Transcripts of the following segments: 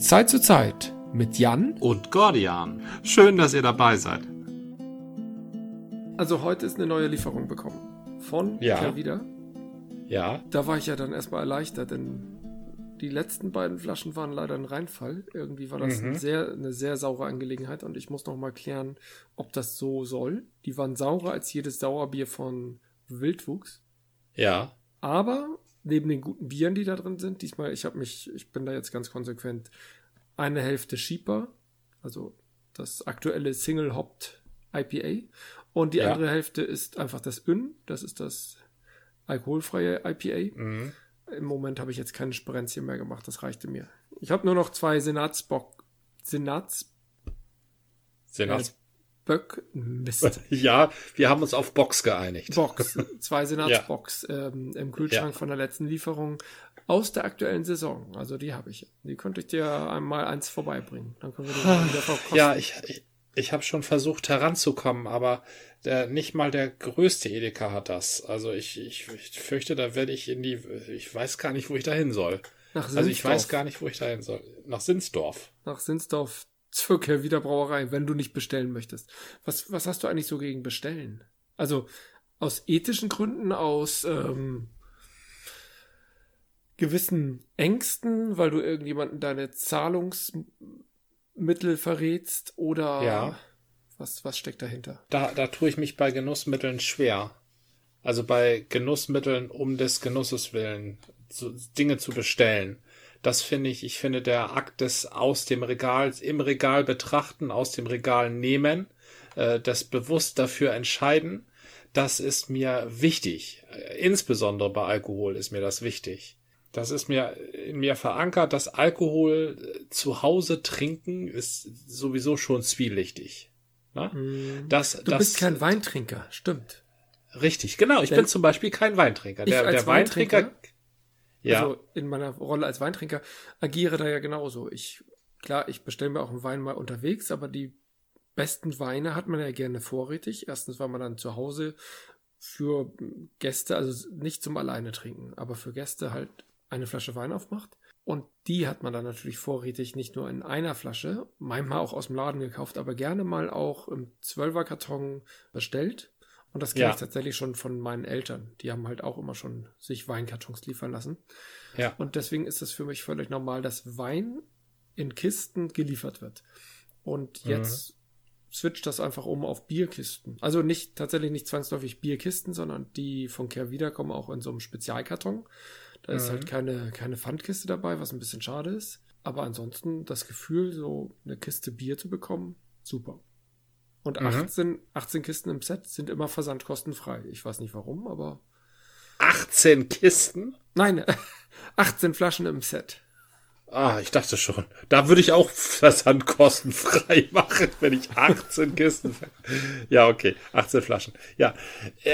Zeit zu Zeit mit Jan und Gordian. Schön, dass ihr dabei seid. Also heute ist eine neue Lieferung bekommen von ja. wieder. Ja. Da war ich ja dann erstmal erleichtert, denn die letzten beiden Flaschen waren leider ein Reinfall. Irgendwie war das mhm. sehr, eine sehr saure Angelegenheit und ich muss noch mal klären, ob das so soll. Die waren saurer als jedes Sauerbier von Wildwuchs. Ja. Aber neben den guten Bieren, die da drin sind, diesmal, ich habe mich, ich bin da jetzt ganz konsequent, eine Hälfte Sheeper, also das aktuelle Single Hopped IPA und die ja. andere Hälfte ist einfach das Ün, das ist das alkoholfreie IPA. Mhm. Im Moment habe ich jetzt keine Sperenzien mehr gemacht, das reichte mir. Ich habe nur noch zwei Senatsbock, Senats, Senats, Böck, Mist. Ja, wir haben uns auf Box geeinigt. Box, zwei Senatsbox ja. ähm, im Kühlschrank ja. von der letzten Lieferung aus der aktuellen Saison. Also die habe ich. Die könnte ich dir einmal eins vorbeibringen. Dann können wir die ah, wieder verkosten. Ja, ich, ich, ich habe schon versucht heranzukommen, aber der, nicht mal der größte Edeka hat das. Also ich, ich, ich fürchte, da werde ich in die, ich weiß gar nicht, wo ich da hin soll. Nach Sinsdorf. Also ich weiß gar nicht, wo ich da hin soll. Nach Sinsdorf. Nach Sinsdorf zur Kelvida Brauerei, wenn du nicht bestellen möchtest. Was, was hast du eigentlich so gegen bestellen? Also aus ethischen Gründen, aus ähm, gewissen Ängsten, weil du irgendjemanden deine Zahlungsmittel verrätst oder ja. was, was steckt dahinter? Da, da tue ich mich bei Genussmitteln schwer. Also bei Genussmitteln um des Genusses willen, so Dinge zu bestellen. Das finde ich, ich finde der Akt des aus dem Regal, im Regal betrachten, aus dem Regal nehmen, äh, das bewusst dafür entscheiden, das ist mir wichtig. Insbesondere bei Alkohol ist mir das wichtig. Das ist mir in mir verankert, dass Alkohol äh, zu Hause trinken ist sowieso schon zwielichtig. Ne? Mm. Das, du das, bist kein Weintrinker, stimmt. Richtig, genau. Ich Denn bin zum Beispiel kein Weintrinker. Der, der Weintrinker, Weintrinker ja. Also in meiner Rolle als Weintrinker agiere da ja genauso. Ich, klar, ich bestelle mir auch einen Wein mal unterwegs, aber die besten Weine hat man ja gerne vorrätig. Erstens, weil man dann zu Hause für Gäste, also nicht zum alleine trinken, aber für Gäste halt eine Flasche Wein aufmacht. Und die hat man dann natürlich vorrätig nicht nur in einer Flasche, manchmal auch aus dem Laden gekauft, aber gerne mal auch im Zwölferkarton bestellt und das kenne ja. ich tatsächlich schon von meinen Eltern. Die haben halt auch immer schon sich Weinkartons liefern lassen. Ja. Und deswegen ist es für mich völlig normal, dass Wein in Kisten geliefert wird. Und mhm. jetzt mhm. switcht das einfach um auf Bierkisten. Also nicht tatsächlich nicht zwangsläufig Bierkisten, sondern die von Kehrwieder kommen auch in so einem Spezialkarton. Da mhm. ist halt keine, keine Pfandkiste dabei, was ein bisschen schade ist. Aber ansonsten das Gefühl, so eine Kiste Bier zu bekommen, super. Und 18, mhm. 18 Kisten im Set sind immer versandkostenfrei. Ich weiß nicht warum, aber. 18 Kisten? Nein, 18 Flaschen im Set. Ah, ich dachte schon. Da würde ich auch versandkostenfrei machen, wenn ich 18 Kisten. Ja, okay. 18 Flaschen. Ja.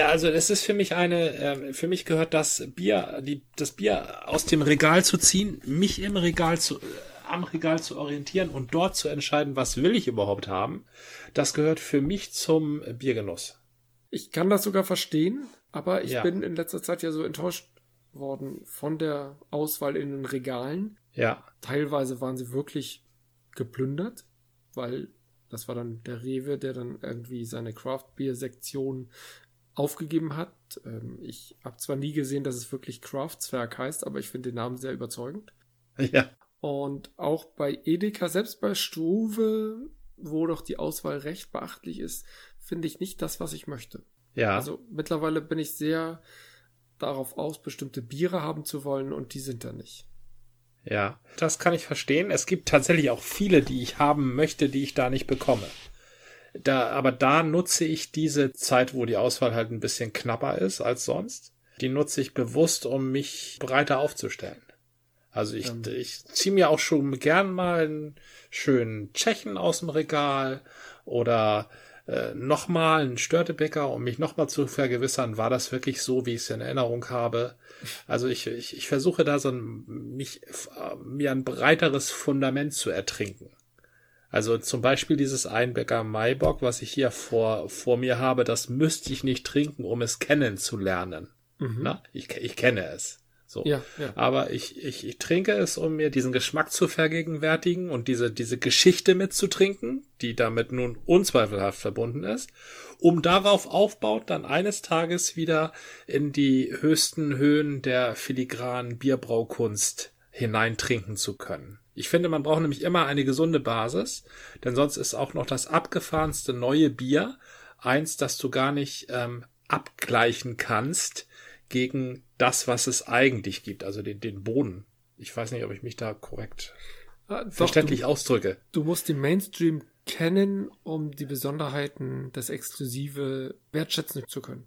Also, es ist für mich eine, ähm, für mich gehört das Bier, die, das Bier aus dem Regal zu ziehen, mich im Regal zu, am Regal zu orientieren und dort zu entscheiden, was will ich überhaupt haben, das gehört für mich zum Biergenuss. Ich kann das sogar verstehen, aber ich ja. bin in letzter Zeit ja so enttäuscht worden von der Auswahl in den Regalen. Ja. Teilweise waren sie wirklich geplündert, weil das war dann der Rewe, der dann irgendwie seine Craft Beer Sektion aufgegeben hat. Ähm, ich habe zwar nie gesehen, dass es wirklich Craftswerk heißt, aber ich finde den Namen sehr überzeugend. Ja. Und auch bei Edeka, selbst bei Struve, wo doch die Auswahl recht beachtlich ist, finde ich nicht das, was ich möchte. Ja. Also mittlerweile bin ich sehr darauf aus, bestimmte Biere haben zu wollen und die sind da nicht. Ja, das kann ich verstehen. Es gibt tatsächlich auch viele, die ich haben möchte, die ich da nicht bekomme. Da, aber da nutze ich diese Zeit, wo die Auswahl halt ein bisschen knapper ist als sonst. Die nutze ich bewusst, um mich breiter aufzustellen. Also ich, ähm. ich ziehe mir auch schon gern mal einen schönen Tschechen aus dem Regal oder äh, nochmal einen Störtebäcker, um mich nochmal zu vergewissern, war das wirklich so, wie ich es in Erinnerung habe. Also ich, ich, ich versuche da so ein, mich, mir ein breiteres Fundament zu ertrinken. Also zum Beispiel dieses Einbäcker Maibock, was ich hier vor, vor mir habe, das müsste ich nicht trinken, um es kennenzulernen. Mhm. Na, ich, ich kenne es. So. Ja, ja. Aber ich, ich, ich trinke es, um mir diesen Geschmack zu vergegenwärtigen und diese, diese Geschichte mitzutrinken, die damit nun unzweifelhaft verbunden ist, um darauf aufbaut, dann eines Tages wieder in die höchsten Höhen der filigranen Bierbraukunst hineintrinken zu können. Ich finde, man braucht nämlich immer eine gesunde Basis, denn sonst ist auch noch das abgefahrenste neue Bier eins, das du gar nicht ähm, abgleichen kannst gegen das, was es eigentlich gibt, also den, den Boden. Ich weiß nicht, ob ich mich da korrekt ah, doch, verständlich du, ausdrücke. Du musst den Mainstream kennen, um die Besonderheiten, das Exklusive wertschätzen zu können.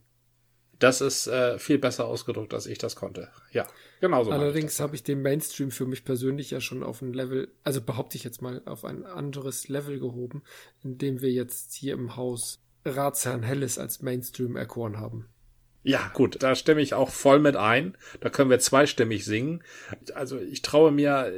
Das ist äh, viel besser ausgedrückt, als ich das konnte. Ja, genau so. Allerdings habe ich den Mainstream für mich persönlich ja schon auf ein Level, also behaupte ich jetzt mal, auf ein anderes Level gehoben, indem wir jetzt hier im Haus Ratsherrn Helles als Mainstream erkoren haben. Ja, gut, da stimme ich auch voll mit ein. Da können wir zweistimmig singen. Also ich traue mir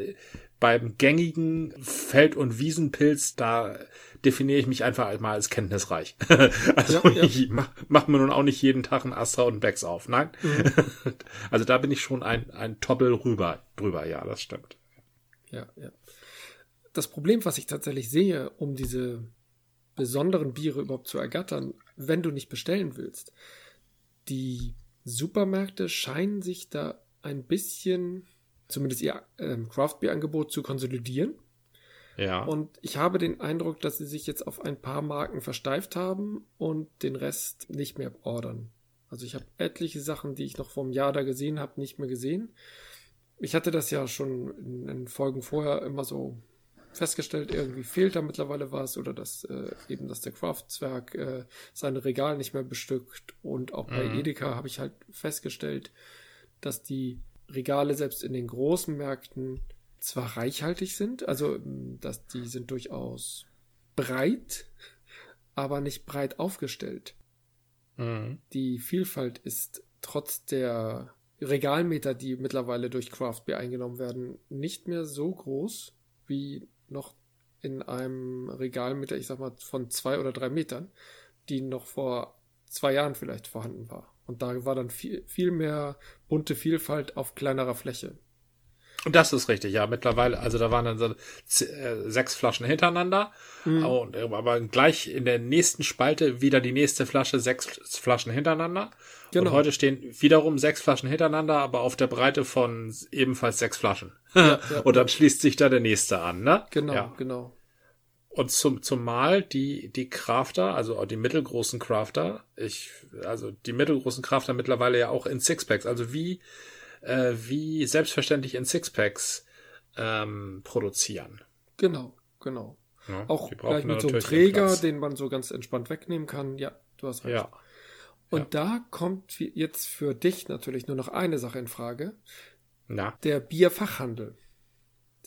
beim gängigen Feld- und Wiesenpilz, da definiere ich mich einfach mal als kenntnisreich. also ja, ja. ich mach, mach mir nun auch nicht jeden Tag ein Astra und Becks auf. Nein. Mhm. Also da bin ich schon ein, ein Toppel rüber, drüber. Ja, das stimmt. Ja, ja. Das Problem, was ich tatsächlich sehe, um diese besonderen Biere überhaupt zu ergattern, wenn du nicht bestellen willst, die Supermärkte scheinen sich da ein bisschen, zumindest ihr ähm, Craft-Bier-Angebot zu konsolidieren. Ja. Und ich habe den Eindruck, dass sie sich jetzt auf ein paar Marken versteift haben und den Rest nicht mehr ordern. Also ich habe etliche Sachen, die ich noch vom Jahr da gesehen habe, nicht mehr gesehen. Ich hatte das ja schon in, in Folgen vorher immer so festgestellt, irgendwie fehlt da mittlerweile was oder dass äh, eben, dass der Craftswerk äh, seine Regal nicht mehr bestückt und auch bei mhm. Edeka habe ich halt festgestellt, dass die Regale selbst in den großen Märkten zwar reichhaltig sind, also dass die sind durchaus breit, aber nicht breit aufgestellt. Mhm. Die Vielfalt ist trotz der Regalmeter, die mittlerweile durch Craft Beer eingenommen werden, nicht mehr so groß wie noch in einem Regal mit, ich sag mal, von zwei oder drei Metern, die noch vor zwei Jahren vielleicht vorhanden war. Und da war dann viel, viel mehr bunte Vielfalt auf kleinerer Fläche. Und das ist richtig, ja. Mittlerweile, also da waren dann so äh, sechs Flaschen hintereinander, mhm. und, aber gleich in der nächsten Spalte wieder die nächste Flasche, sechs Flaschen hintereinander. Genau. Und heute stehen wiederum sechs Flaschen hintereinander, aber auf der Breite von ebenfalls sechs Flaschen. Ja, ja. Und dann schließt sich da der nächste an, ne? Genau, ja. genau. Und zum, zumal die, die Crafter, also die mittelgroßen Crafter, ich, also die mittelgroßen Crafter mittlerweile ja auch in Sixpacks, also wie, äh, wie selbstverständlich in Sixpacks ähm, produzieren. Genau, genau. Ja, auch gleich mit so einem Träger, den man so ganz entspannt wegnehmen kann. Ja, du hast recht. Ja. Und ja. da kommt jetzt für dich natürlich nur noch eine Sache in Frage. Na? Der Bierfachhandel.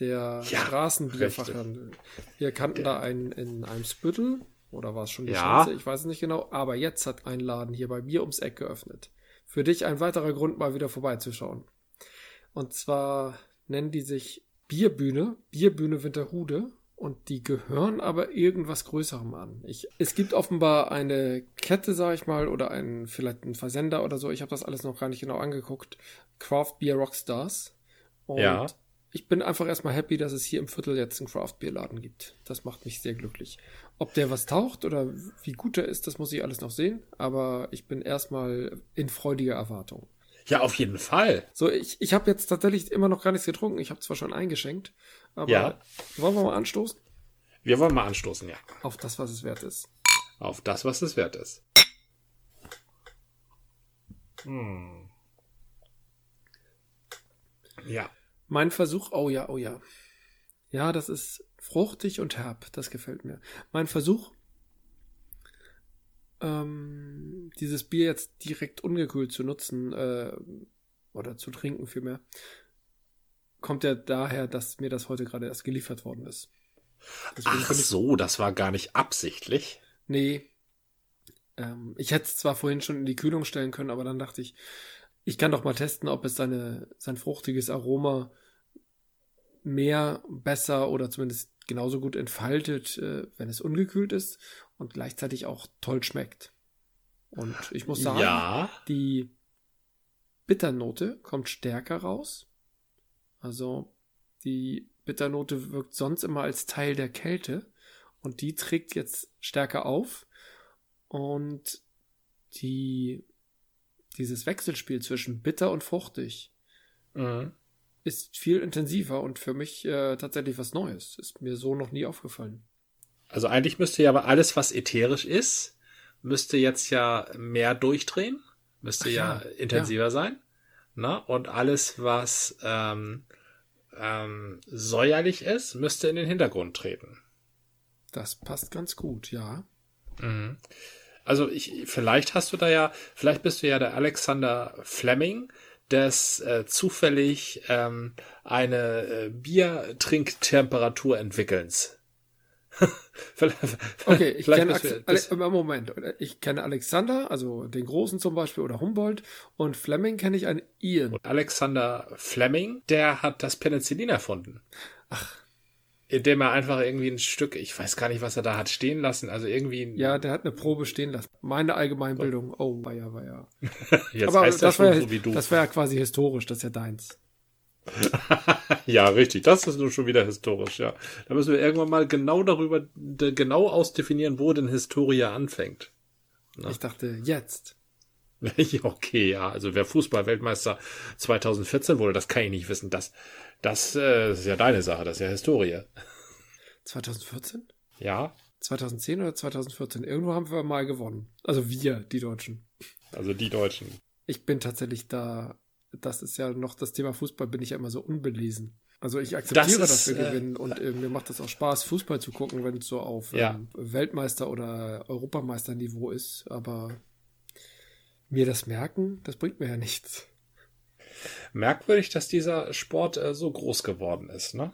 Der ja, Straßenbierfachhandel. Wir kannten der. da einen in einem Spüttel. Oder war es schon die ja. Schanze? Ich weiß es nicht genau. Aber jetzt hat ein Laden hier bei mir ums Eck geöffnet. Für dich ein weiterer Grund, mal wieder vorbeizuschauen. Und zwar nennen die sich Bierbühne, Bierbühne Winterhude und die gehören aber irgendwas Größerem an. Ich, es gibt offenbar eine Kette, sag ich mal, oder einen, vielleicht einen Versender oder so. Ich habe das alles noch gar nicht genau angeguckt. Craft Beer Rockstars. Und ja. ich bin einfach erstmal happy, dass es hier im Viertel jetzt einen Craft Beer Laden gibt. Das macht mich sehr glücklich. Ob der was taucht oder wie gut er ist, das muss ich alles noch sehen. Aber ich bin erstmal in freudiger Erwartung. Ja, auf jeden Fall. So, ich, ich habe jetzt tatsächlich immer noch gar nichts getrunken. Ich habe zwar schon eingeschenkt, aber ja. wollen wir mal anstoßen? Wir wollen mal anstoßen, ja. Auf das, was es wert ist. Auf das, was es wert ist. Hm. Ja. Mein Versuch, oh ja, oh ja. Ja, das ist fruchtig und herb, das gefällt mir. Mein Versuch, ähm, dieses Bier jetzt direkt ungekühlt zu nutzen äh, oder zu trinken vielmehr, kommt ja daher, dass mir das heute gerade erst geliefert worden ist. Deswegen Ach so, das war gar nicht absichtlich. Nee. Ähm, ich hätte es zwar vorhin schon in die Kühlung stellen können, aber dann dachte ich, ich kann doch mal testen, ob es seine, sein fruchtiges Aroma mehr, besser oder zumindest genauso gut entfaltet, äh, wenn es ungekühlt ist und gleichzeitig auch toll schmeckt. Und ich muss sagen, ja. die Bitternote kommt stärker raus. Also die Bitternote wirkt sonst immer als Teil der Kälte und die trägt jetzt stärker auf und die dieses Wechselspiel zwischen bitter und fruchtig mhm. ist viel intensiver und für mich äh, tatsächlich was Neues. Ist mir so noch nie aufgefallen. Also eigentlich müsste ja aber alles, was ätherisch ist, müsste jetzt ja mehr durchdrehen, müsste ja, ja, intensiver ja. sein. Ne? Und alles, was ähm, ähm, säuerlich ist, müsste in den Hintergrund treten. Das passt ganz gut, ja. Mhm. Also ich, vielleicht hast du da ja, vielleicht bist du ja der Alexander Fleming des äh, zufällig ähm, eine äh, Biertrinktemperatur entwickelns. okay, ich kenne Ale Moment, ich kenne Alexander, also den Großen zum Beispiel oder Humboldt und Fleming kenne ich einen Ian. Und Alexander Fleming, der hat das Penicillin erfunden. Ach, indem er einfach irgendwie ein Stück, ich weiß gar nicht, was er da hat stehen lassen, also irgendwie. Ja, der hat eine Probe stehen lassen. Meine Allgemeinbildung. Oh, war ja, war ja. Jetzt Aber heißt das, das schon so wie du. Das wäre ja quasi historisch, das ist ja deins. ja, richtig. Das ist nun schon wieder historisch, ja. Da müssen wir irgendwann mal genau darüber, genau ausdefinieren, wo denn Historia anfängt. Na? Ich dachte, jetzt. okay, ja. Also wer Fußball-Weltmeister 2014 wurde, das kann ich nicht wissen. Das, das äh, ist ja deine Sache, das ist ja Historie. 2014? Ja. 2010 oder 2014? Irgendwo haben wir mal gewonnen. Also wir, die Deutschen. Also die Deutschen. Ich bin tatsächlich da, das ist ja noch das Thema Fußball, bin ich ja immer so unbelesen. Also ich akzeptiere, das ist, dass wir äh, gewinnen und äh, mir macht das auch Spaß, Fußball zu gucken, wenn es so auf ja. ähm, Weltmeister- oder Europameisterniveau ist. Aber mir das merken, das bringt mir ja nichts merkwürdig, dass dieser Sport äh, so groß geworden ist, ne?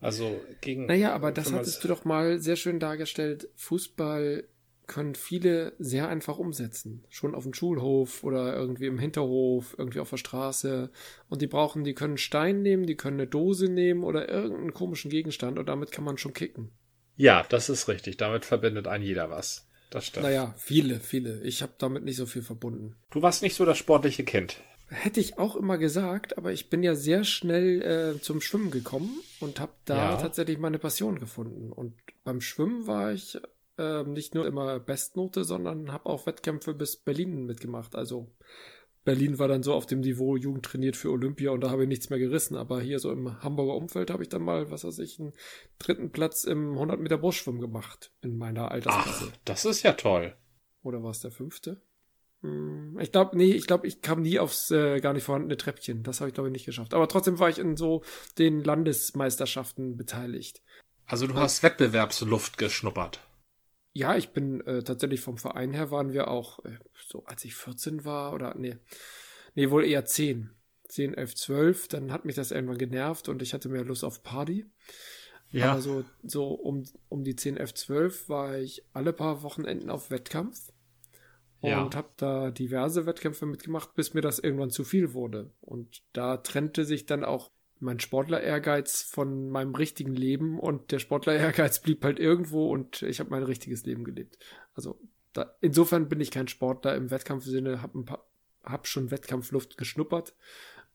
Also gegen. Naja, aber das hattest du doch mal sehr schön dargestellt. Fußball können viele sehr einfach umsetzen. Schon auf dem Schulhof oder irgendwie im Hinterhof, irgendwie auf der Straße. Und die brauchen, die können Stein nehmen, die können eine Dose nehmen oder irgendeinen komischen Gegenstand und damit kann man schon kicken. Ja, das ist richtig. Damit verbindet ein jeder was. Das stimmt. Naja, viele, viele. Ich habe damit nicht so viel verbunden. Du warst nicht so das sportliche Kind. Hätte ich auch immer gesagt, aber ich bin ja sehr schnell äh, zum Schwimmen gekommen und habe da ja. tatsächlich meine Passion gefunden. Und beim Schwimmen war ich äh, nicht nur immer Bestnote, sondern habe auch Wettkämpfe bis Berlin mitgemacht. Also Berlin war dann so auf dem Niveau Jugend trainiert für Olympia und da habe ich nichts mehr gerissen. Aber hier so im Hamburger Umfeld habe ich dann mal, was weiß ich, einen dritten Platz im 100 Meter Brustschwimmen gemacht in meiner Altersklasse. Ach, das ist ja toll. Oder war es der fünfte? Hm, ich glaube, nee, ich glaube, ich kam nie aufs äh, gar nicht vorhandene Treppchen. Das habe ich, glaube ich, nicht geschafft. Aber trotzdem war ich in so den Landesmeisterschaften beteiligt. Also du hast Wettbewerbsluft geschnuppert. Ja, ich bin äh, tatsächlich vom Verein her waren wir auch, äh, so als ich 14 war oder nee, nee, wohl eher 10. 10, 11, 12, dann hat mich das irgendwann genervt und ich hatte mehr Lust auf Party. Ja. Aber so, so um, um die 10, 11, 12 war ich alle paar Wochenenden auf Wettkampf ja. und habe da diverse Wettkämpfe mitgemacht, bis mir das irgendwann zu viel wurde. Und da trennte sich dann auch mein Sportler-Ehrgeiz von meinem richtigen Leben und der Sportler-Ehrgeiz blieb halt irgendwo und ich habe mein richtiges Leben gelebt. Also da, insofern bin ich kein Sportler im Wettkampfsinne, habe hab schon Wettkampfluft geschnuppert,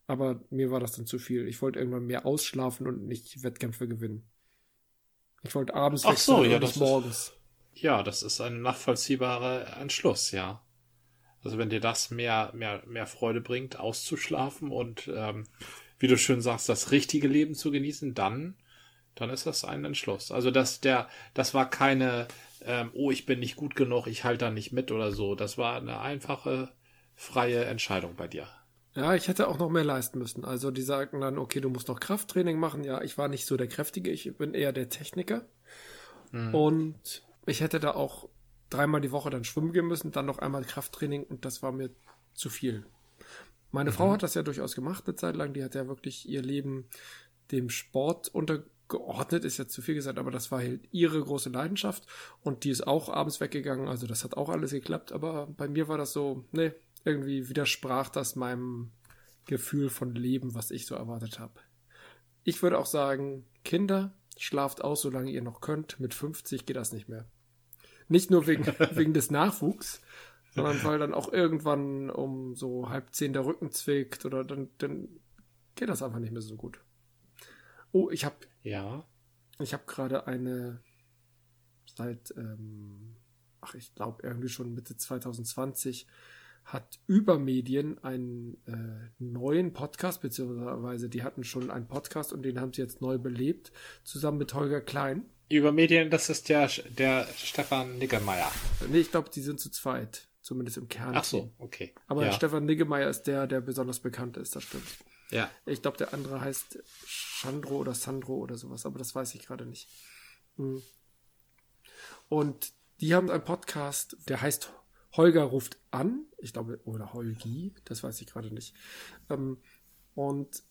aber mir war das dann zu viel. Ich wollte irgendwann mehr ausschlafen und nicht Wettkämpfe gewinnen. Ich wollte abends Ach so, ja, das morgens. Ist, ja, das ist ein nachvollziehbarer Entschluss, ja. Also wenn dir das mehr, mehr, mehr Freude bringt, auszuschlafen und ähm, wie du schön sagst, das richtige Leben zu genießen, dann, dann ist das ein Entschluss. Also das, der, das war keine, ähm, oh, ich bin nicht gut genug, ich halte da nicht mit oder so. Das war eine einfache, freie Entscheidung bei dir. Ja, ich hätte auch noch mehr leisten müssen. Also die sagten dann, okay, du musst noch Krafttraining machen. Ja, ich war nicht so der Kräftige, ich bin eher der Techniker. Mhm. Und ich hätte da auch dreimal die Woche dann schwimmen gehen müssen, dann noch einmal Krafttraining und das war mir zu viel. Meine mhm. Frau hat das ja durchaus gemacht eine Zeit lang. Die hat ja wirklich ihr Leben dem Sport untergeordnet, ist jetzt zu viel gesagt, aber das war halt ihre große Leidenschaft und die ist auch abends weggegangen. Also das hat auch alles geklappt, aber bei mir war das so, nee, irgendwie widersprach das meinem Gefühl von Leben, was ich so erwartet habe. Ich würde auch sagen, Kinder, schlaft aus, solange ihr noch könnt. Mit 50 geht das nicht mehr. Nicht nur wegen, wegen des Nachwuchs, sondern weil dann auch irgendwann um so halb zehn der Rücken zwickt oder dann, dann geht das einfach nicht mehr so gut. Oh, ich habe ja, ich habe gerade eine seit ähm, ach ich glaube irgendwie schon Mitte 2020 hat Übermedien einen äh, neuen Podcast, beziehungsweise die hatten schon einen Podcast und den haben sie jetzt neu belebt, zusammen mit Holger Klein. Übermedien, das ist der, der Stefan Niggemeier. Nee, ich glaube, die sind zu zweit, zumindest im Kern. Ach so, okay. Aber ja. Stefan Niggemeier ist der, der besonders bekannt ist, das stimmt. Ja. Ich glaube, der andere heißt Chandro oder Sandro oder sowas, aber das weiß ich gerade nicht. Hm. Und die haben einen Podcast, der heißt Holger ruft an, ich glaube, oder Holgi, das weiß ich gerade nicht. Ähm, und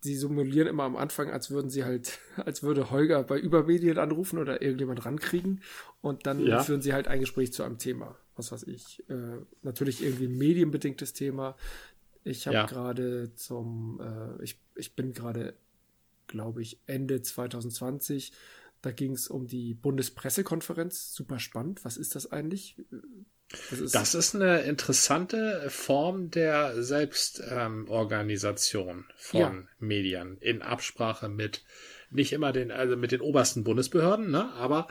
sie simulieren immer am Anfang, als würden sie halt, als würde Holger bei Übermedien anrufen oder irgendjemand rankriegen. Und dann ja. führen sie halt ein Gespräch zu einem Thema. Was weiß ich. Äh, natürlich irgendwie ein medienbedingtes Thema. Ich habe ja. gerade zum, äh, ich, ich bin gerade, glaube ich, Ende 2020. Da ging es um die Bundespressekonferenz. Super spannend. Was ist das eigentlich? Das ist, das ist eine interessante Form der Selbstorganisation ähm, von ja. Medien in Absprache mit nicht immer den, also mit den obersten Bundesbehörden, ne, aber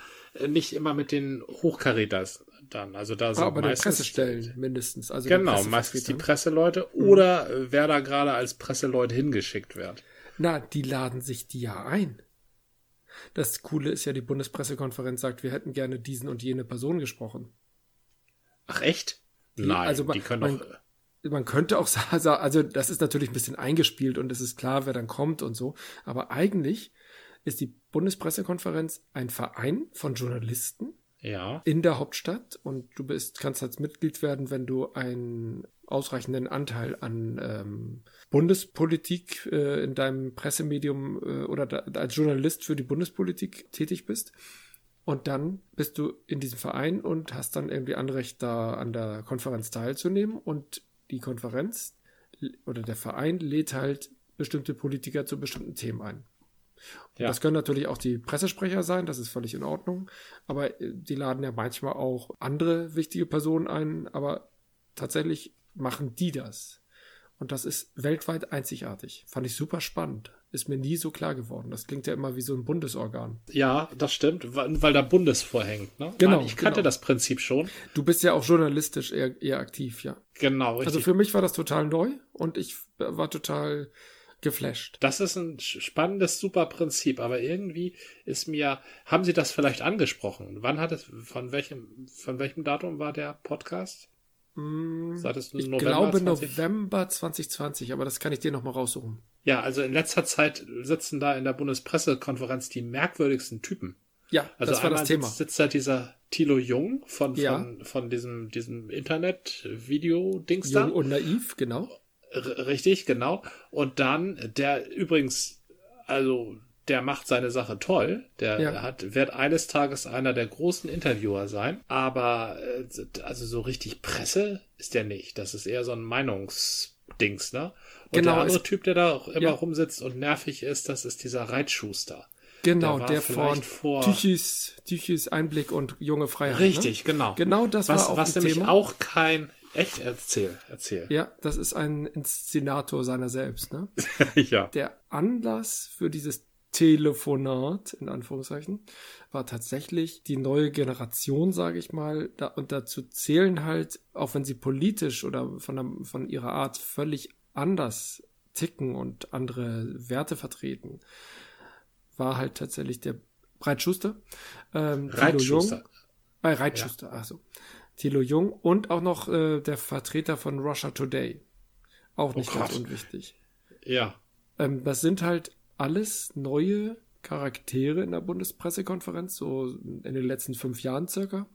nicht immer mit den Hochkaräters dann. Also da sind aber meistens Pressestellen mindestens. Also genau, meistens die Presseleute mhm. oder wer da gerade als Presseleute hingeschickt wird. Na, die laden sich die ja ein. Das Coole ist ja, die Bundespressekonferenz sagt, wir hätten gerne diesen und jene Person gesprochen. Ach echt? Die, Nein, also man, die können man, doch. Man könnte auch sagen, also das ist natürlich ein bisschen eingespielt und es ist klar, wer dann kommt und so. Aber eigentlich ist die Bundespressekonferenz ein Verein von Journalisten ja. in der Hauptstadt und du bist, kannst als Mitglied werden, wenn du einen ausreichenden Anteil an ähm, Bundespolitik äh, in deinem Pressemedium äh, oder da, als Journalist für die Bundespolitik tätig bist. Und dann bist du in diesem Verein und hast dann irgendwie Anrecht, da an der Konferenz teilzunehmen. Und die Konferenz oder der Verein lädt halt bestimmte Politiker zu bestimmten Themen ein. Ja. Das können natürlich auch die Pressesprecher sein, das ist völlig in Ordnung. Aber äh, die laden ja manchmal auch andere wichtige Personen ein. Aber tatsächlich machen die das. Und das ist weltweit einzigartig. Fand ich super spannend ist mir nie so klar geworden. Das klingt ja immer wie so ein Bundesorgan. Ja, das stimmt, weil, weil da Bundes vorhängt. Ne? Genau. Nein, ich kannte genau. das Prinzip schon. Du bist ja auch journalistisch eher, eher aktiv, ja. Genau, richtig. Also für mich war das total neu und ich war total geflasht. Das ist ein spannendes, super Prinzip, aber irgendwie ist mir, haben Sie das vielleicht angesprochen? Wann hat es, von welchem, von welchem Datum war der Podcast? Mm, ich November glaube 20? November 2020, aber das kann ich dir nochmal raussuchen. Ja, also in letzter Zeit sitzen da in der Bundespressekonferenz die merkwürdigsten Typen. Ja, also das war das Thema. Sitzt, sitzt da dieser Thilo Jung von, ja. von, von diesem, diesem Internet-Video-Dings da. Jung und naiv, genau. R richtig, genau. Und dann, der übrigens, also der macht seine Sache toll. Der ja. hat, wird eines Tages einer der großen Interviewer sein. Aber äh, also so richtig Presse ist der nicht. Das ist eher so ein Meinungsdings, ne? Und genau, der andere Typ, der da auch immer ja. rumsitzt und nervig ist, das ist dieser Reitschuster. Genau, der, von vor Tüchis, Tüchis Einblick und junge Freiheit. Richtig, ne? genau. Genau das was, war auch Was nämlich Thema. auch kein Echt? Erzähl, erzähl. Ja, das ist ein Inszenator seiner selbst, ne? ja. Der Anlass für dieses Telefonat, in Anführungszeichen, war tatsächlich die neue Generation, sage ich mal. Da, und dazu zählen halt, auch wenn sie politisch oder von, der, von ihrer Art völlig anders ticken und andere Werte vertreten, war halt tatsächlich der Breitschuster. Ähm, Reitschuster. Bei Reitschuster, ja. also. Thilo Jung und auch noch äh, der Vertreter von Russia Today. Auch nicht oh ganz unwichtig. Ja. Ähm, das sind halt alles neue Charaktere in der Bundespressekonferenz, so in den letzten fünf Jahren circa,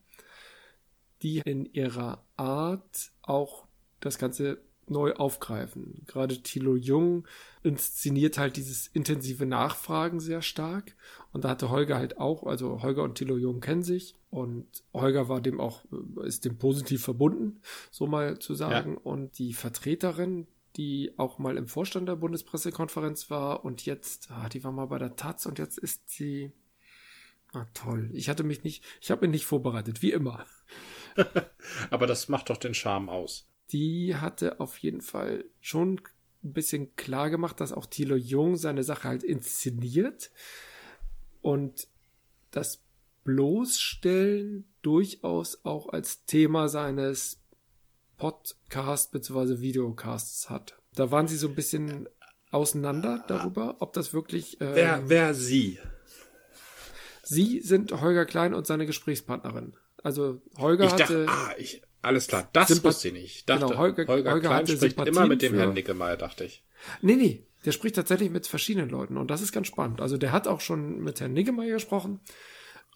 die in ihrer Art auch das Ganze neu aufgreifen. Gerade Thilo Jung inszeniert halt dieses intensive Nachfragen sehr stark. Und da hatte Holger halt auch, also Holger und Thilo Jung kennen sich und Holger war dem auch, ist dem positiv verbunden, so mal zu sagen. Ja. Und die Vertreterin, die auch mal im Vorstand der Bundespressekonferenz war und jetzt, ah, die war mal bei der Taz und jetzt ist sie, ah, toll. Ich hatte mich nicht, ich habe mich nicht vorbereitet, wie immer. Aber das macht doch den Charme aus. Die hatte auf jeden Fall schon ein bisschen klar gemacht, dass auch Thilo Jung seine Sache halt inszeniert und das Bloßstellen durchaus auch als Thema seines Podcast bzw. Videocasts hat. Da waren sie so ein bisschen auseinander darüber, ob das wirklich. Äh, wer, wer sie? Sie sind Holger Klein und seine Gesprächspartnerin. Also Holger ich hatte. Dachte, ah, ich, alles klar, das Sympa wusste ich nicht. Ich dachte, genau, Holger, Holger, Holger Klein spricht Sympathien immer mit dem für... Herrn Nickemeyer, dachte ich. Nee, nee, der spricht tatsächlich mit verschiedenen Leuten und das ist ganz spannend. Also der hat auch schon mit Herrn Niggemeier gesprochen.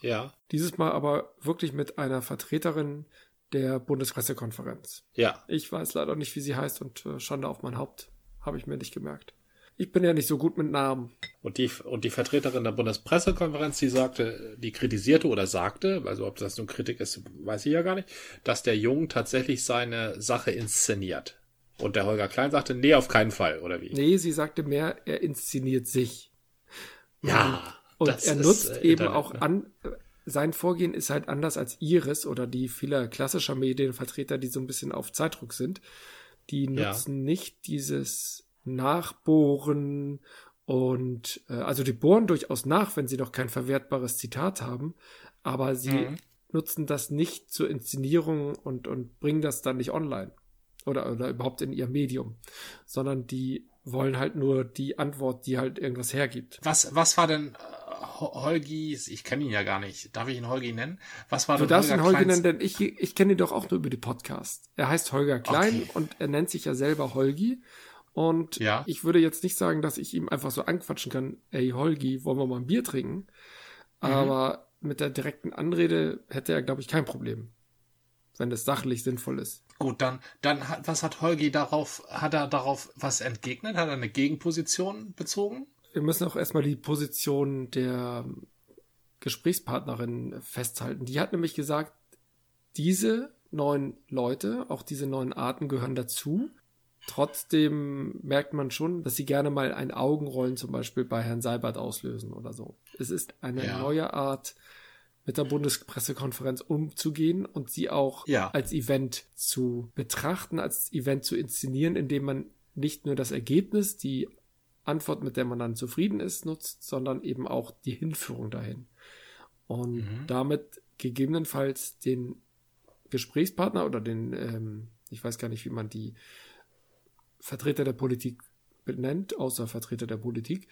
Ja. Dieses Mal aber wirklich mit einer Vertreterin der Bundespressekonferenz. Ja. Ich weiß leider nicht, wie sie heißt und äh, Schande auf mein Haupt. Habe ich mir nicht gemerkt. Ich bin ja nicht so gut mit Namen. Und die, und die Vertreterin der Bundespressekonferenz, die sagte, die kritisierte oder sagte, also ob das nun Kritik ist, weiß ich ja gar nicht, dass der Jung tatsächlich seine Sache inszeniert. Und der Holger Klein sagte, nee, auf keinen Fall, oder wie? Nee, sie sagte mehr, er inszeniert sich. Ja. Und, er nutzt ist, äh, eben Internet, auch ne? an, sein Vorgehen ist halt anders als Iris oder die vieler klassischer Medienvertreter, die so ein bisschen auf Zeitdruck sind. Die nutzen ja. nicht dieses nachbohren und äh, also die bohren durchaus nach, wenn sie noch kein verwertbares Zitat haben, aber sie mhm. nutzen das nicht zur Inszenierung und, und bringen das dann nicht online oder, oder überhaupt in ihr Medium, sondern die wollen halt nur die Antwort, die halt irgendwas hergibt. Was, was war denn äh, Holgis, ich kenne ihn ja gar nicht, darf ich ihn Holgi nennen? Was war du darfst ihn Holgi nennen, denn ich, ich kenne ihn doch auch nur über die Podcast. Er heißt Holger Klein okay. und er nennt sich ja selber Holgi und ja. ich würde jetzt nicht sagen, dass ich ihm einfach so anquatschen kann, ey Holgi, wollen wir mal ein Bier trinken? Mhm. Aber mit der direkten Anrede hätte er, glaube ich, kein Problem. Wenn es sachlich sinnvoll ist. Gut, dann, dann was hat Holgi darauf, hat er darauf was entgegnet? Hat er eine Gegenposition bezogen? Wir müssen auch erstmal die Position der Gesprächspartnerin festhalten. Die hat nämlich gesagt, diese neun Leute, auch diese neun Arten gehören dazu. Trotzdem merkt man schon, dass sie gerne mal ein Augenrollen zum Beispiel bei Herrn Seibert auslösen oder so. Es ist eine ja. neue Art, mit der Bundespressekonferenz umzugehen und sie auch ja. als Event zu betrachten, als Event zu inszenieren, indem man nicht nur das Ergebnis, die Antwort, mit der man dann zufrieden ist, nutzt, sondern eben auch die Hinführung dahin. Und mhm. damit gegebenenfalls den Gesprächspartner oder den, ähm, ich weiß gar nicht, wie man die Vertreter der Politik benennt, außer Vertreter der Politik,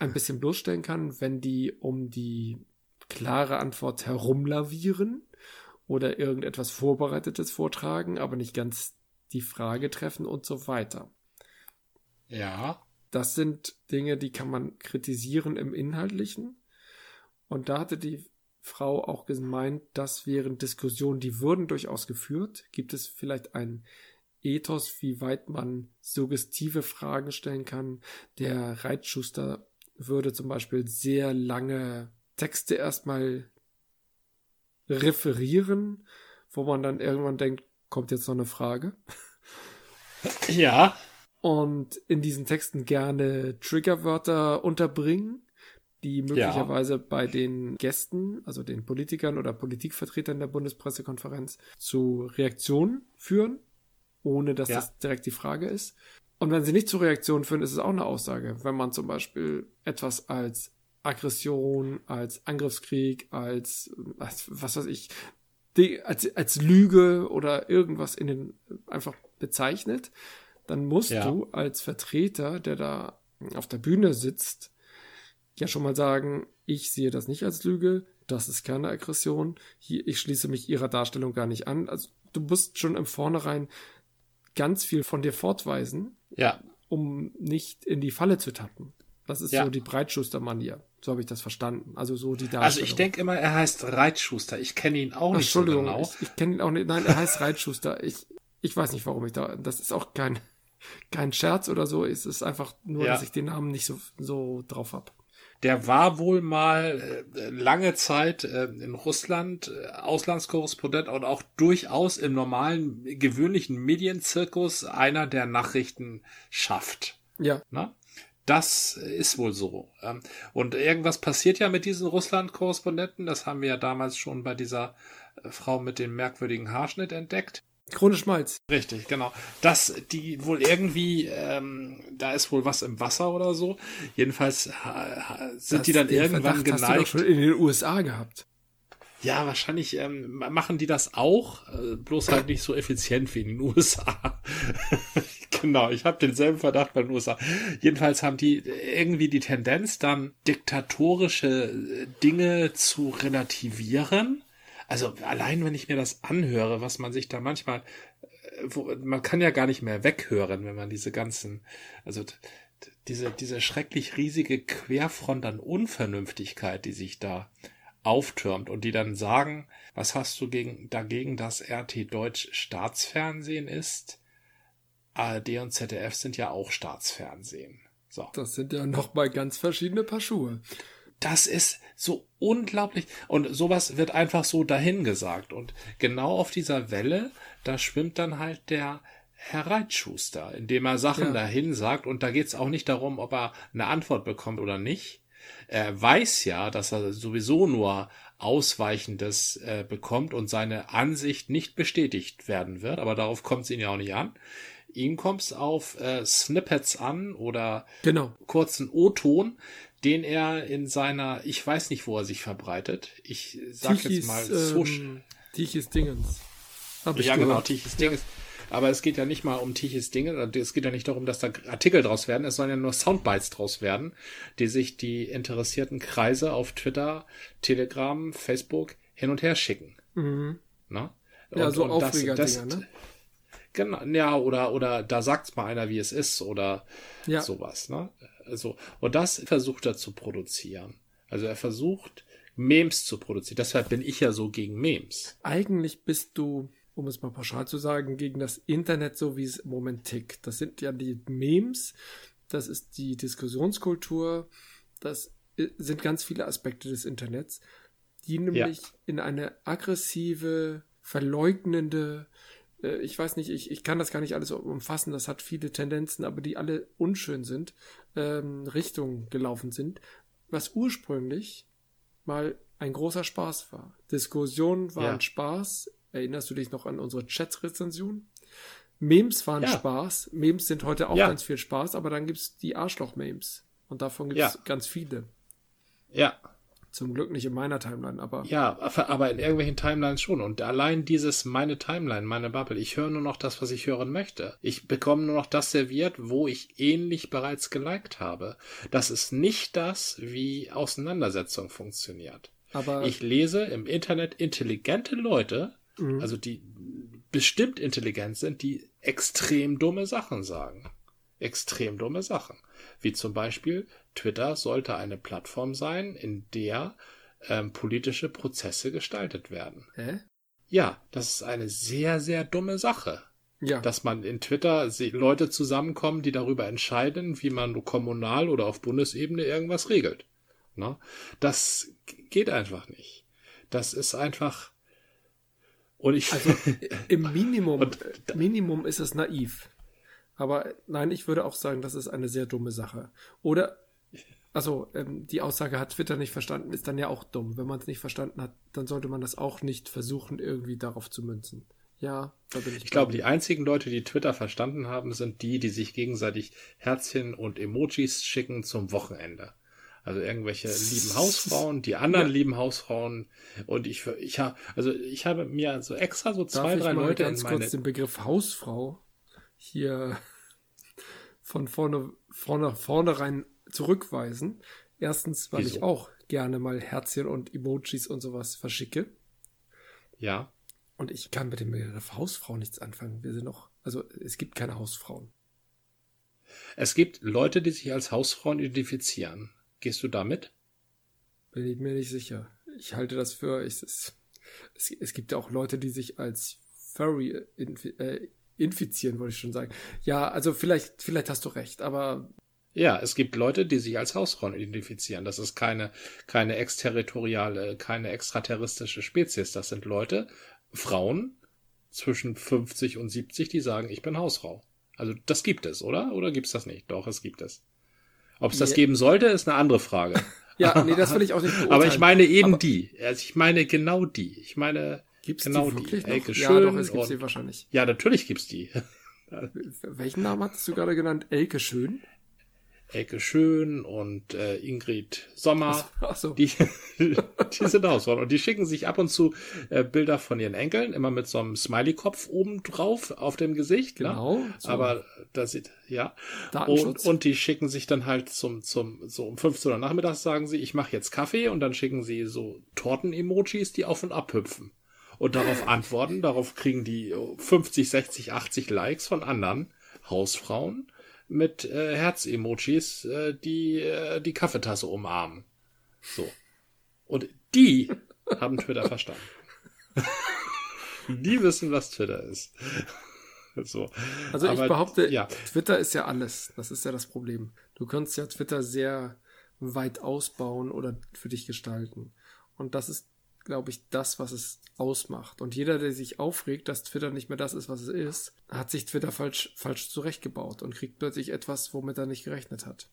ein bisschen bloßstellen kann, wenn die um die klare Antwort herumlavieren oder irgendetwas Vorbereitetes vortragen, aber nicht ganz die Frage treffen und so weiter. Ja. Das sind Dinge, die kann man kritisieren im Inhaltlichen. Und da hatte die Frau auch gemeint, dass während Diskussionen, die würden durchaus geführt, gibt es vielleicht ein Ethos, wie weit man suggestive Fragen stellen kann. Der Reitschuster würde zum Beispiel sehr lange Texte erstmal referieren, wo man dann irgendwann denkt, kommt jetzt noch eine Frage. Ja. Und in diesen Texten gerne Triggerwörter unterbringen, die möglicherweise ja. bei den Gästen, also den Politikern oder Politikvertretern der Bundespressekonferenz, zu Reaktionen führen ohne dass ja. das direkt die Frage ist. Und wenn sie nicht zur Reaktion führen, ist es auch eine Aussage. Wenn man zum Beispiel etwas als Aggression, als Angriffskrieg, als, als was weiß ich, als, als Lüge oder irgendwas in den einfach bezeichnet, dann musst ja. du als Vertreter, der da auf der Bühne sitzt, ja schon mal sagen, ich sehe das nicht als Lüge, das ist keine Aggression, hier, ich schließe mich ihrer Darstellung gar nicht an. Also du musst schon im Vornherein ganz viel von dir fortweisen, ja. um nicht in die Falle zu tappen. Das ist ja. so die Breitschuster-Manier. So habe ich das verstanden. Also so die Darstellung. Also ich denke immer, er heißt Reitschuster. Ich kenne ihn auch Ach, nicht Entschuldigung, so genau. Ich, ich kenne ihn auch nicht. Nein, er heißt Reitschuster. Ich, ich weiß nicht, warum ich da. Das ist auch kein, kein Scherz oder so. Es ist einfach nur, ja. dass ich den Namen nicht so, so drauf hab der war wohl mal äh, lange Zeit äh, in Russland äh, Auslandskorrespondent und auch durchaus im normalen, gewöhnlichen Medienzirkus einer, der Nachrichten schafft. Ja. Na? Das ist wohl so. Ähm, und irgendwas passiert ja mit diesen Russland-Korrespondenten. Das haben wir ja damals schon bei dieser Frau mit dem merkwürdigen Haarschnitt entdeckt. Krone Schmalz. Richtig, genau. Das, die wohl irgendwie, ähm, da ist wohl was im Wasser oder so. Jedenfalls ha, sind das die dann irgendwann Verdacht geneigt. Hast du doch schon in den USA gehabt. Ja, wahrscheinlich ähm, machen die das auch, äh, bloß halt nicht so effizient wie in den USA. genau, ich habe denselben Verdacht bei den USA. Jedenfalls haben die irgendwie die Tendenz, dann diktatorische äh, Dinge zu relativieren. Also allein wenn ich mir das anhöre, was man sich da manchmal, äh, wo, man kann ja gar nicht mehr weghören, wenn man diese ganzen, also diese, diese schrecklich riesige Querfront an Unvernünftigkeit, die sich da auftürmt und die dann sagen, was hast du gegen, dagegen, dass RT Deutsch Staatsfernsehen ist? ARD und ZDF sind ja auch Staatsfernsehen. So. Das sind ja noch mal ganz verschiedene Paar Schuhe. Das ist so unglaublich. Und sowas wird einfach so dahingesagt. Und genau auf dieser Welle, da schwimmt dann halt der Herr Reitschuster, indem er Sachen ja. dahin sagt. Und da geht es auch nicht darum, ob er eine Antwort bekommt oder nicht, er weiß ja, dass er sowieso nur Ausweichendes äh, bekommt und seine Ansicht nicht bestätigt werden wird, aber darauf kommt es ihn ja auch nicht an. Ihm kommt es auf äh, Snippets an oder genau. kurzen O-Ton, den er in seiner, ich weiß nicht, wo er sich verbreitet. Ich sag Tichis, jetzt mal Social. Ähm, Dingens. Hab ich ja, genau, gehört. genau, Tichys Dingens. Aber es geht ja nicht mal um tiches Dinge. Es geht ja nicht darum, dass da Artikel draus werden. Es sollen ja nur Soundbites draus werden, die sich die interessierten Kreise auf Twitter, Telegram, Facebook hin und her schicken. Mhm. Na? Ja, und, so Aufreger-Dinger, ne? Genau, ja, oder, oder da sagt's mal einer, wie es ist, oder ja. sowas, ne? Also, und das versucht er zu produzieren. Also er versucht, Memes zu produzieren. Deshalb bin ich ja so gegen Memes. Eigentlich bist du um es mal pauschal zu sagen, gegen das Internet, so wie es im Moment tickt. Das sind ja die Memes, das ist die Diskussionskultur, das sind ganz viele Aspekte des Internets, die nämlich ja. in eine aggressive, verleugnende, äh, ich weiß nicht, ich, ich kann das gar nicht alles umfassen, das hat viele Tendenzen, aber die alle unschön sind, ähm, Richtung gelaufen sind, was ursprünglich mal ein großer Spaß war. Diskussionen waren ja. Spaß, Erinnerst du dich noch an unsere Chat-Rezension? Memes waren ja. Spaß. Memes sind heute auch ja. ganz viel Spaß, aber dann gibt's die Arschloch-Memes. Und davon gibt's ja. ganz viele. Ja. Zum Glück nicht in meiner Timeline, aber. Ja, aber in irgendwelchen Timelines schon. Und allein dieses meine Timeline, meine Bubble, ich höre nur noch das, was ich hören möchte. Ich bekomme nur noch das serviert, wo ich ähnlich bereits geliked habe. Das ist nicht das, wie Auseinandersetzung funktioniert. Aber ich lese im Internet intelligente Leute, mhm. also die bestimmt intelligent sind, die extrem dumme Sachen sagen. Extrem dumme Sachen. Wie zum Beispiel, Twitter sollte eine Plattform sein, in der ähm, politische Prozesse gestaltet werden. Hä? Ja, das ist eine sehr, sehr dumme Sache. Ja. Dass man in Twitter Leute zusammenkommen, die darüber entscheiden, wie man kommunal oder auf Bundesebene irgendwas regelt. Na? Das geht einfach nicht. Das ist einfach, und ich also im Minimum, und, Minimum ist es naiv. Aber nein, ich würde auch sagen, das ist eine sehr dumme Sache. Oder, also ähm, die Aussage hat Twitter nicht verstanden, ist dann ja auch dumm. Wenn man es nicht verstanden hat, dann sollte man das auch nicht versuchen, irgendwie darauf zu münzen. Ja, da bin ich. Ich glaube, die einzigen Leute, die Twitter verstanden haben, sind die, die sich gegenseitig Herzchen und Emojis schicken zum Wochenende. Also irgendwelche lieben Hausfrauen, die anderen ja. lieben Hausfrauen. Und ich, ich habe, also ich habe mir so extra so zwei, Darf drei ich mal Leute ganz in meine... kurz den Begriff Hausfrau hier von vorne, vorne, vornherein zurückweisen. Erstens, weil Wieso? ich auch gerne mal Herzchen und Emojis und sowas verschicke. Ja. Und ich kann mit dem Begriff Hausfrau nichts anfangen. Wir sind noch, also es gibt keine Hausfrauen. Es gibt Leute, die sich als Hausfrauen identifizieren. Gehst du damit? Bin ich mir nicht sicher. Ich halte das für. Ich, es, es, es gibt ja auch Leute, die sich als Furry infi, äh, infizieren, wollte ich schon sagen. Ja, also vielleicht, vielleicht hast du recht, aber. Ja, es gibt Leute, die sich als Hausfrauen identifizieren. Das ist keine, keine exterritoriale, keine extraterrestrische Spezies. Das sind Leute, Frauen zwischen 50 und 70, die sagen, ich bin Hausfrau. Also das gibt es, oder? Oder gibt es das nicht? Doch, es gibt es. Ob es das geben sollte, ist eine andere Frage. ja, nee, das will ich auch nicht beurteilen. Aber ich meine eben Aber die. Also ich meine genau die. Ich meine, Gibt's genau die wirklich die. Elke noch? Schön. Ja, doch, es gibt sie wahrscheinlich. Ja, natürlich gibt's die. Welchen Namen hattest du gerade genannt? Elke Schön? Elke Schön und äh, Ingrid Sommer. Ach so. Die, die sind so. Und die schicken sich ab und zu äh, Bilder von ihren Enkeln, immer mit so einem Smiley-Kopf oben drauf auf dem Gesicht. Genau, Ne? so. Aber das sieht, ja. Und, und die schicken sich dann halt zum, zum, so um 15 Uhr nachmittags sagen sie, ich mache jetzt Kaffee und dann schicken sie so Torten-Emojis, die auf und ab hüpfen. Und darauf antworten, darauf kriegen die 50, 60, 80 Likes von anderen Hausfrauen mit äh, Herz-Emojis, äh, die äh, die Kaffeetasse umarmen. So. Und die haben Twitter verstanden. die wissen, was Twitter ist. so. Also ich Aber, behaupte, ja. Twitter ist ja alles. Das ist ja das Problem. Du kannst ja Twitter sehr weit ausbauen oder für dich gestalten. Und das ist, glaube ich, das, was es ausmacht. Und jeder, der sich aufregt, dass Twitter nicht mehr das ist, was es ist, hat sich Twitter falsch, falsch zurechtgebaut und kriegt plötzlich etwas, womit er nicht gerechnet hat.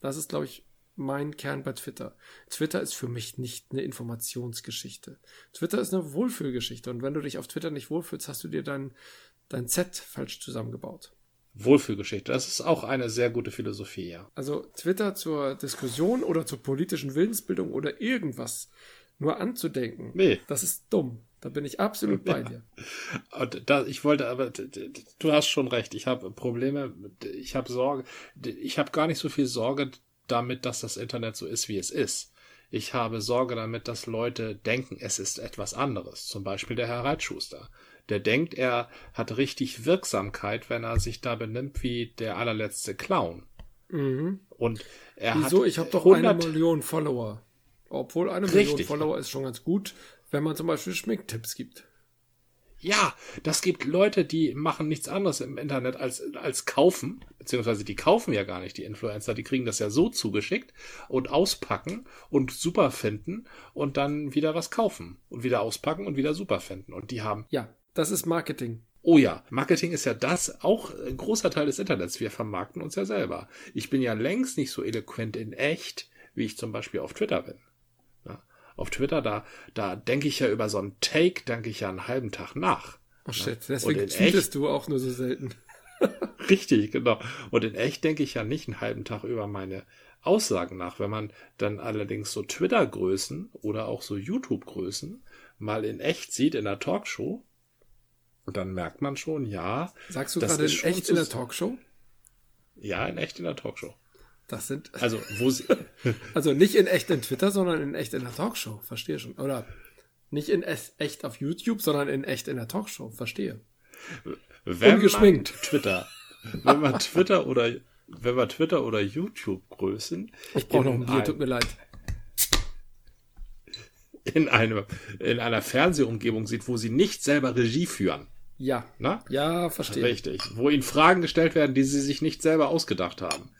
Das ist, glaube ich, mein Kern bei Twitter. Twitter ist für mich nicht eine Informationsgeschichte. Twitter ist eine Wohlfühlgeschichte. Und wenn du dich auf Twitter nicht wohlfühlst, hast du dir dein, dein Z falsch zusammengebaut. Wohlfühlgeschichte. Das ist auch eine sehr gute Philosophie, ja. Also Twitter zur Diskussion oder zur politischen Willensbildung oder irgendwas nur anzudenken, Nee. das ist dumm. Da bin ich absolut bei dir. Und da, ich wollte aber, du hast schon recht. Ich habe Probleme, ich habe Sorge, ich habe gar nicht so viel Sorge damit, dass das Internet so ist, wie es ist. Ich habe Sorge damit, dass Leute denken, es ist etwas anderes. Zum Beispiel der Herr Reitschuster. Der denkt, er hat richtig Wirksamkeit, wenn er sich da benimmt wie der allerletzte Clown. Mhm. Und er Wieso? hat Ich habe doch 100 eine Million Follower. Obwohl eine Million Richtig. Follower ist schon ganz gut, wenn man zum Beispiel Schminktipps gibt. Ja, das gibt Leute, die machen nichts anderes im Internet als, als kaufen, beziehungsweise die kaufen ja gar nicht, die Influencer, die kriegen das ja so zugeschickt und auspacken und super finden und dann wieder was kaufen und wieder auspacken und wieder super finden. Und die haben, Ja, das ist Marketing. oh ja, Marketing ist ja das auch ein großer Teil des Internets. Wir vermarkten uns ja selber. Ich bin ja längst nicht so eloquent in echt, wie ich zum Beispiel auf Twitter bin. Auf Twitter, da, da denke ich ja über so einen Take, denke ich ja einen halben Tag nach. Oh shit, deswegen tweetest du auch nur so selten. Richtig, genau. Und in echt denke ich ja nicht einen halben Tag über meine Aussagen nach. Wenn man dann allerdings so Twitter-Größen oder auch so YouTube-Größen mal in echt sieht in der Talkshow, dann merkt man schon, ja, Sagst du Das gerade in echt in der Talkshow? ja, in echt in der Talkshow. Das sind, Also, wo sie, also nicht in echt in Twitter, sondern in echt in der Talkshow. Verstehe schon. Oder nicht in echt auf YouTube, sondern in echt in der Talkshow. Verstehe. wenn Ungeschminkt. man Twitter, wenn man Twitter oder, wenn man Twitter oder YouTube-Größen Ich brauche noch in ein Bier, tut mir leid. in einem, in einer Fernsehumgebung sieht, wo sie nicht selber Regie führen, Ja. ne? Ja, verstehe. Richtig. Wo ihnen Fragen gestellt werden, die sie sich nicht selber ausgedacht haben.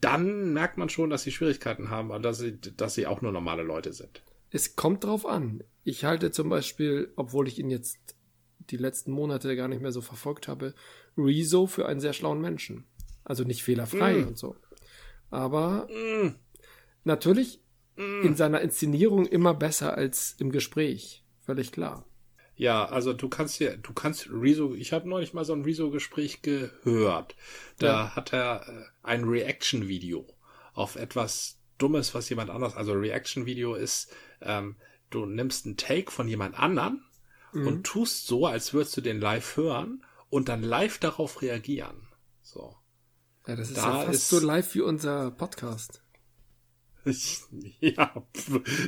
Dann merkt man schon, dass sie Schwierigkeiten haben und dass sie, dass sie auch nur normale Leute sind. Es kommt drauf an. Ich halte zum Beispiel, obwohl ich ihn jetzt die letzten Monate gar nicht mehr so verfolgt habe, Rezo für einen sehr schlauen Menschen. Also nicht fehlerfrei Mm. und so. Aber natürlich in seiner Inszenierung immer besser als im Gespräch. Völlig klar. Ja, also du kannst ja, du kannst Rezo, ich habe neulich mal so ein Rezo-Gespräch gehört. Da Ja. hat er äh, ein Reaction-Video auf etwas Dummes, was jemand anders, also Reaction-Video ist, ähm, du nimmst einen Take von jemand anderen und tust so, als würdest du den live hören und dann live darauf reagieren. So. Ja, das ist Da ja fast ist- so live wie unser Podcast. Ja,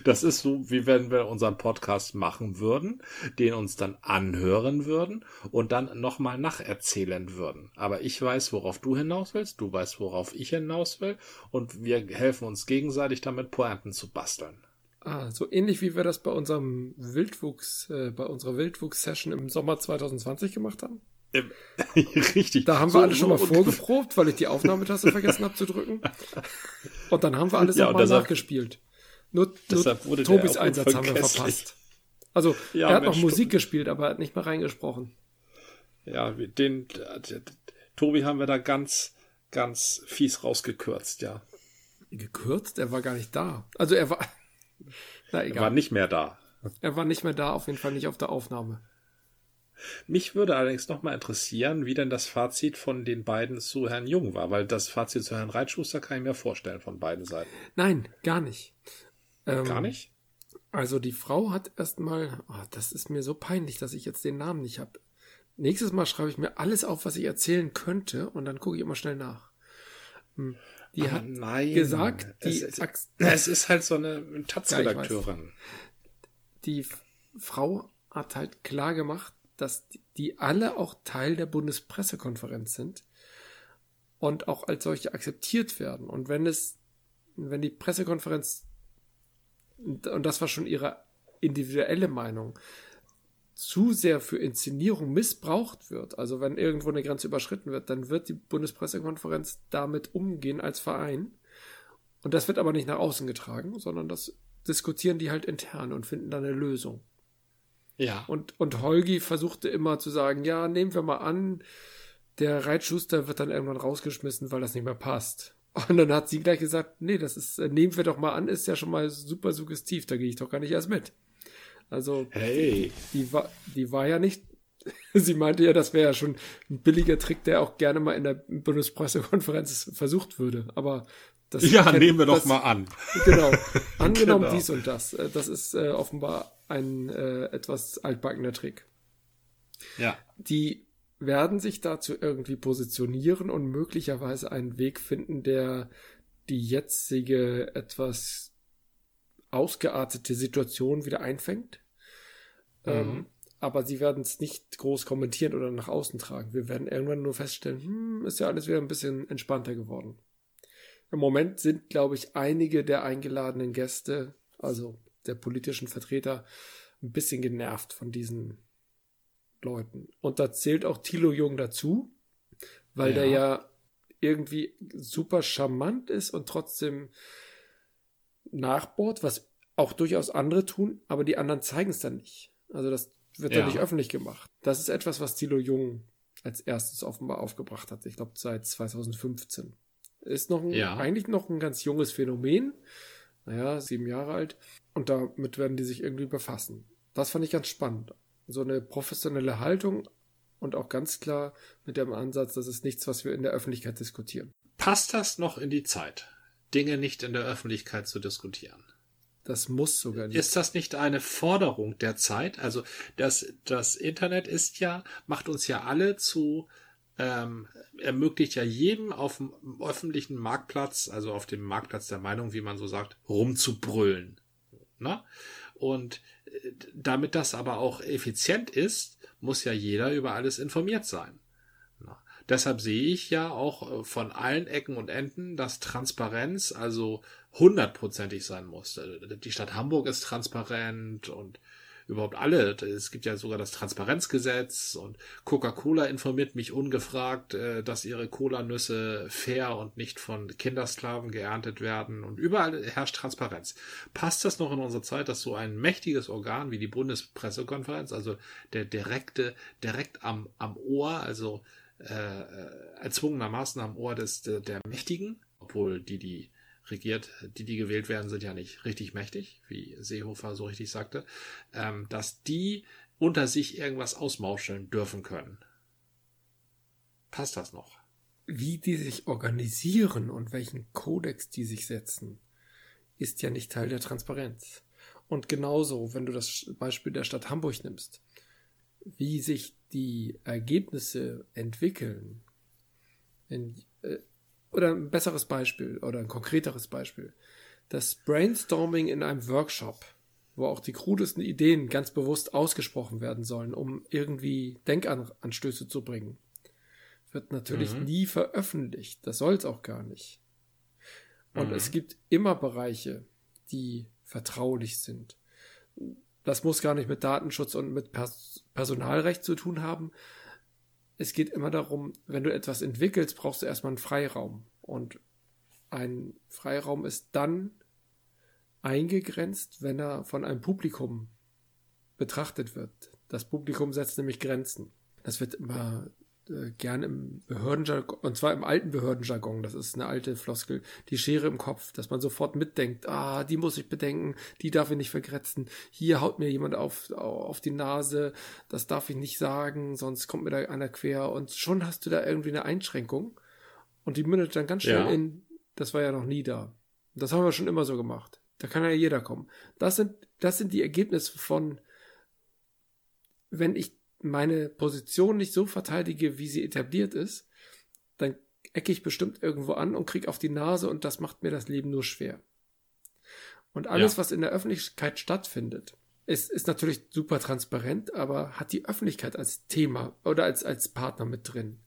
das ist so, wie wenn wir unseren Podcast machen würden, den uns dann anhören würden und dann nochmal nacherzählen würden. Aber ich weiß, worauf du hinaus willst, du weißt, worauf ich hinaus will und wir helfen uns gegenseitig damit, Pointen zu basteln. Ah, so ähnlich wie wir das bei unserem Wildwuchs, äh, bei unserer Wildwuchs-Session im Sommer 2020 gemacht haben. Richtig. Da haben So- wir alle schon mal vorgeprobt, weil ich die Aufnahmetaste vergessen habe zu drücken. Und dann haben wir alles Ja, nochmal nachgespielt. Nur, nur Tobis Einsatz haben wir verpasst. Also, Ja, er hat Mensch, noch Musik Tobi. gespielt, aber er hat nicht mehr reingesprochen. Ja, den, Tobi haben wir da ganz, ganz fies rausgekürzt, ja. Gekürzt? Er war gar nicht da. Also er war. Na Er war egal. nicht mehr da. Er war nicht mehr da, auf jeden Fall nicht auf der Aufnahme. Mich würde allerdings noch mal interessieren, wie denn das Fazit von den beiden zu Herrn Jung war, weil das Fazit zu Herrn Reitschuster kann ich mir vorstellen von beiden Seiten. Nein, gar nicht. Ähm, gar nicht? Also die Frau hat erstmal, oh, das ist mir so peinlich, dass ich jetzt den Namen nicht habe. Nächstes Mal schreibe ich mir alles auf, was ich erzählen könnte und dann gucke ich immer schnell nach. Hm. Die Aber hat nein. gesagt, die es, es, es ist halt so eine Taz-Redakteurin. Ja, die Frau hat halt klar gemacht, dass die alle auch Teil der Bundespressekonferenz sind und auch als solche akzeptiert werden. Und wenn es, wenn die Pressekonferenz, und das war schon ihre individuelle Meinung, zu sehr für Inszenierung missbraucht wird, also wenn irgendwo eine Grenze überschritten wird, dann wird die Bundespressekonferenz damit umgehen als Verein. Und das wird aber nicht nach außen getragen, sondern das diskutieren die halt intern und finden dann eine Lösung. Ja. Und, und Holgi versuchte immer zu sagen, ja, nehmen wir mal an, der Reitschuster wird dann irgendwann rausgeschmissen, weil das nicht mehr passt. Und dann hat sie gleich gesagt, nee, das ist, äh, nehmen wir doch mal an, ist ja schon mal super suggestiv, da gehe ich doch gar nicht erst mit. Also, hey. die, war, die war ja nicht, sie meinte ja, das wäre ja schon ein billiger Trick, der auch gerne mal in der Bundespressekonferenz versucht würde. Aber das ja, kennt, nehmen wir doch mal an. Genau. Angenommen genau. dies und das. Äh, das ist äh, offenbar ein äh, etwas altbackener Trick. Ja. Die werden sich dazu irgendwie positionieren und möglicherweise einen Weg finden, der die jetzige etwas ausgeartete Situation wieder einfängt. Mhm. Ähm, aber sie werden es nicht groß kommentieren oder nach außen tragen. Wir werden irgendwann nur feststellen, hm, ist ja alles wieder ein bisschen entspannter geworden. Im Moment sind, glaube ich, einige der eingeladenen Gäste, also der politischen Vertreter, ein bisschen genervt von diesen Leuten. Und da zählt auch Thilo Jung dazu, weil ja. der ja irgendwie super charmant ist und trotzdem nachbohrt, was auch durchaus andere tun, aber die anderen zeigen es dann nicht. Also das wird ja. dann nicht öffentlich gemacht. Das ist etwas, was Thilo Jung als erstes offenbar aufgebracht hat. Ich glaube seit 2015. Ist noch ein, ja. eigentlich noch ein ganz junges Phänomen. Naja, sieben Jahre alt. Und damit werden die sich irgendwie befassen. Das fand ich ganz spannend. So eine professionelle Haltung und auch ganz klar mit dem Ansatz, das ist nichts, was wir in der Öffentlichkeit diskutieren. Passt das noch in die Zeit, Dinge nicht in der Öffentlichkeit zu diskutieren? Das muss sogar nicht. Ist das nicht eine Forderung der Zeit? Also das, das Internet ist ja, macht uns ja alle zu, ähm, ermöglicht ja jedem auf dem öffentlichen Marktplatz, also auf dem Marktplatz der Meinung, wie man so sagt, rumzubrüllen. Na? Und äh, damit das aber auch effizient ist, muss ja jeder über alles informiert sein. Deshalb sehe ich ja auch äh, von allen Ecken und Enden, dass Transparenz also hundertprozentig sein muss. Äh, die Stadt Hamburg ist transparent und überhaupt alle. Es gibt ja sogar das Transparenzgesetz und Coca-Cola informiert mich ungefragt, äh, dass ihre Cola-Nüsse fair und nicht von Kindersklaven geerntet werden und überall herrscht Transparenz. Passt das noch in unsere Zeit, dass so ein mächtiges Organ wie die Bundespressekonferenz, also der direkte, direkt am, am Ohr, also äh, erzwungenermaßen am Ohr des, der, der Mächtigen, obwohl die, die regiert, die, die gewählt werden, sind ja nicht richtig mächtig, wie Seehofer so richtig sagte, ähm, dass die unter sich irgendwas ausmauscheln dürfen können. Passt das noch? Wie die sich organisieren und welchen Kodex die sich setzen, ist ja nicht Teil der Transparenz. Und genauso, wenn du das Beispiel der Stadt Hamburg nimmst, wie sich die Ergebnisse entwickeln, in, äh, oder ein besseres Beispiel oder ein konkreteres Beispiel. Das Brainstorming in einem Workshop, wo auch die krudesten Ideen ganz bewusst ausgesprochen werden sollen, um irgendwie Denkanstöße zu bringen, wird natürlich mhm. nie veröffentlicht. Das soll es auch gar nicht. Und mhm. es gibt immer Bereiche, die vertraulich sind. Das muss gar nicht mit Datenschutz und mit Pers Personalrecht zu tun haben, es geht immer darum, wenn du etwas entwickelst, brauchst du erstmal einen Freiraum. Und ein Freiraum ist dann eingegrenzt, wenn er von einem Publikum betrachtet wird. Das Publikum setzt nämlich Grenzen. Das wird immer gern im Behördenjargon, und zwar im alten Behördenjargon, das ist eine alte Floskel, die Schere im Kopf, dass man sofort mitdenkt, ah, die muss ich bedenken, die darf ich nicht vergrätzen, hier haut mir jemand auf, auf die Nase, das darf ich nicht sagen, sonst kommt mir da einer quer und schon hast du da irgendwie eine Einschränkung und die mündet dann ganz schnell ja. in, das war ja noch nie da. Das haben wir schon immer so gemacht. Da kann ja jeder kommen. Das sind, das sind die Ergebnisse von, wenn ich meine Position nicht so verteidige, wie sie etabliert ist, dann ecke ich bestimmt irgendwo an und krieg auf die Nase und das macht mir das Leben nur schwer. Und alles, ja. was in der Öffentlichkeit stattfindet, ist, ist natürlich super transparent, aber hat die Öffentlichkeit als Thema oder als, als Partner mit drin.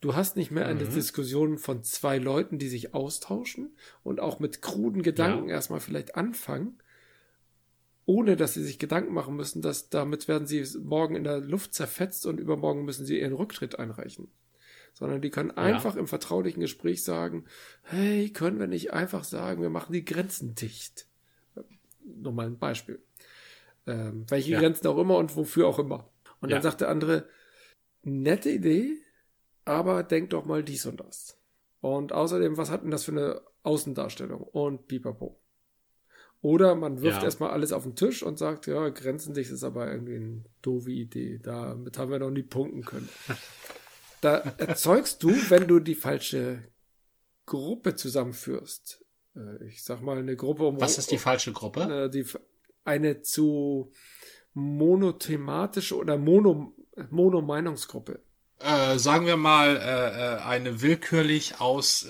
Du hast nicht mehr eine mhm. Diskussion von zwei Leuten, die sich austauschen und auch mit kruden Gedanken ja. erstmal vielleicht anfangen, ohne dass sie sich Gedanken machen müssen, dass damit werden sie morgen in der Luft zerfetzt und übermorgen müssen sie ihren Rücktritt einreichen. Sondern die können einfach ja. im vertraulichen Gespräch sagen, hey, können wir nicht einfach sagen, wir machen die Grenzen dicht. Nur mal ein Beispiel. Ähm, welche ja. Grenzen auch immer und wofür auch immer. Und ja. dann sagt der andere, nette Idee, aber denk doch mal dies und das. Und außerdem, was hat denn das für eine Außendarstellung? Und pipapo. Oder man wirft ja. erstmal alles auf den Tisch und sagt, ja, grenzendicht ist aber irgendwie eine doofe Idee. Damit haben wir noch nie punkten können. da erzeugst du, wenn du die falsche Gruppe zusammenführst. Äh, ich sag mal eine Gruppe um. Was ist die falsche Gruppe? Die, eine zu monothematische oder mono, Mono-Meinungsgruppe äh, sagen wir mal, äh, äh, eine willkürlich aus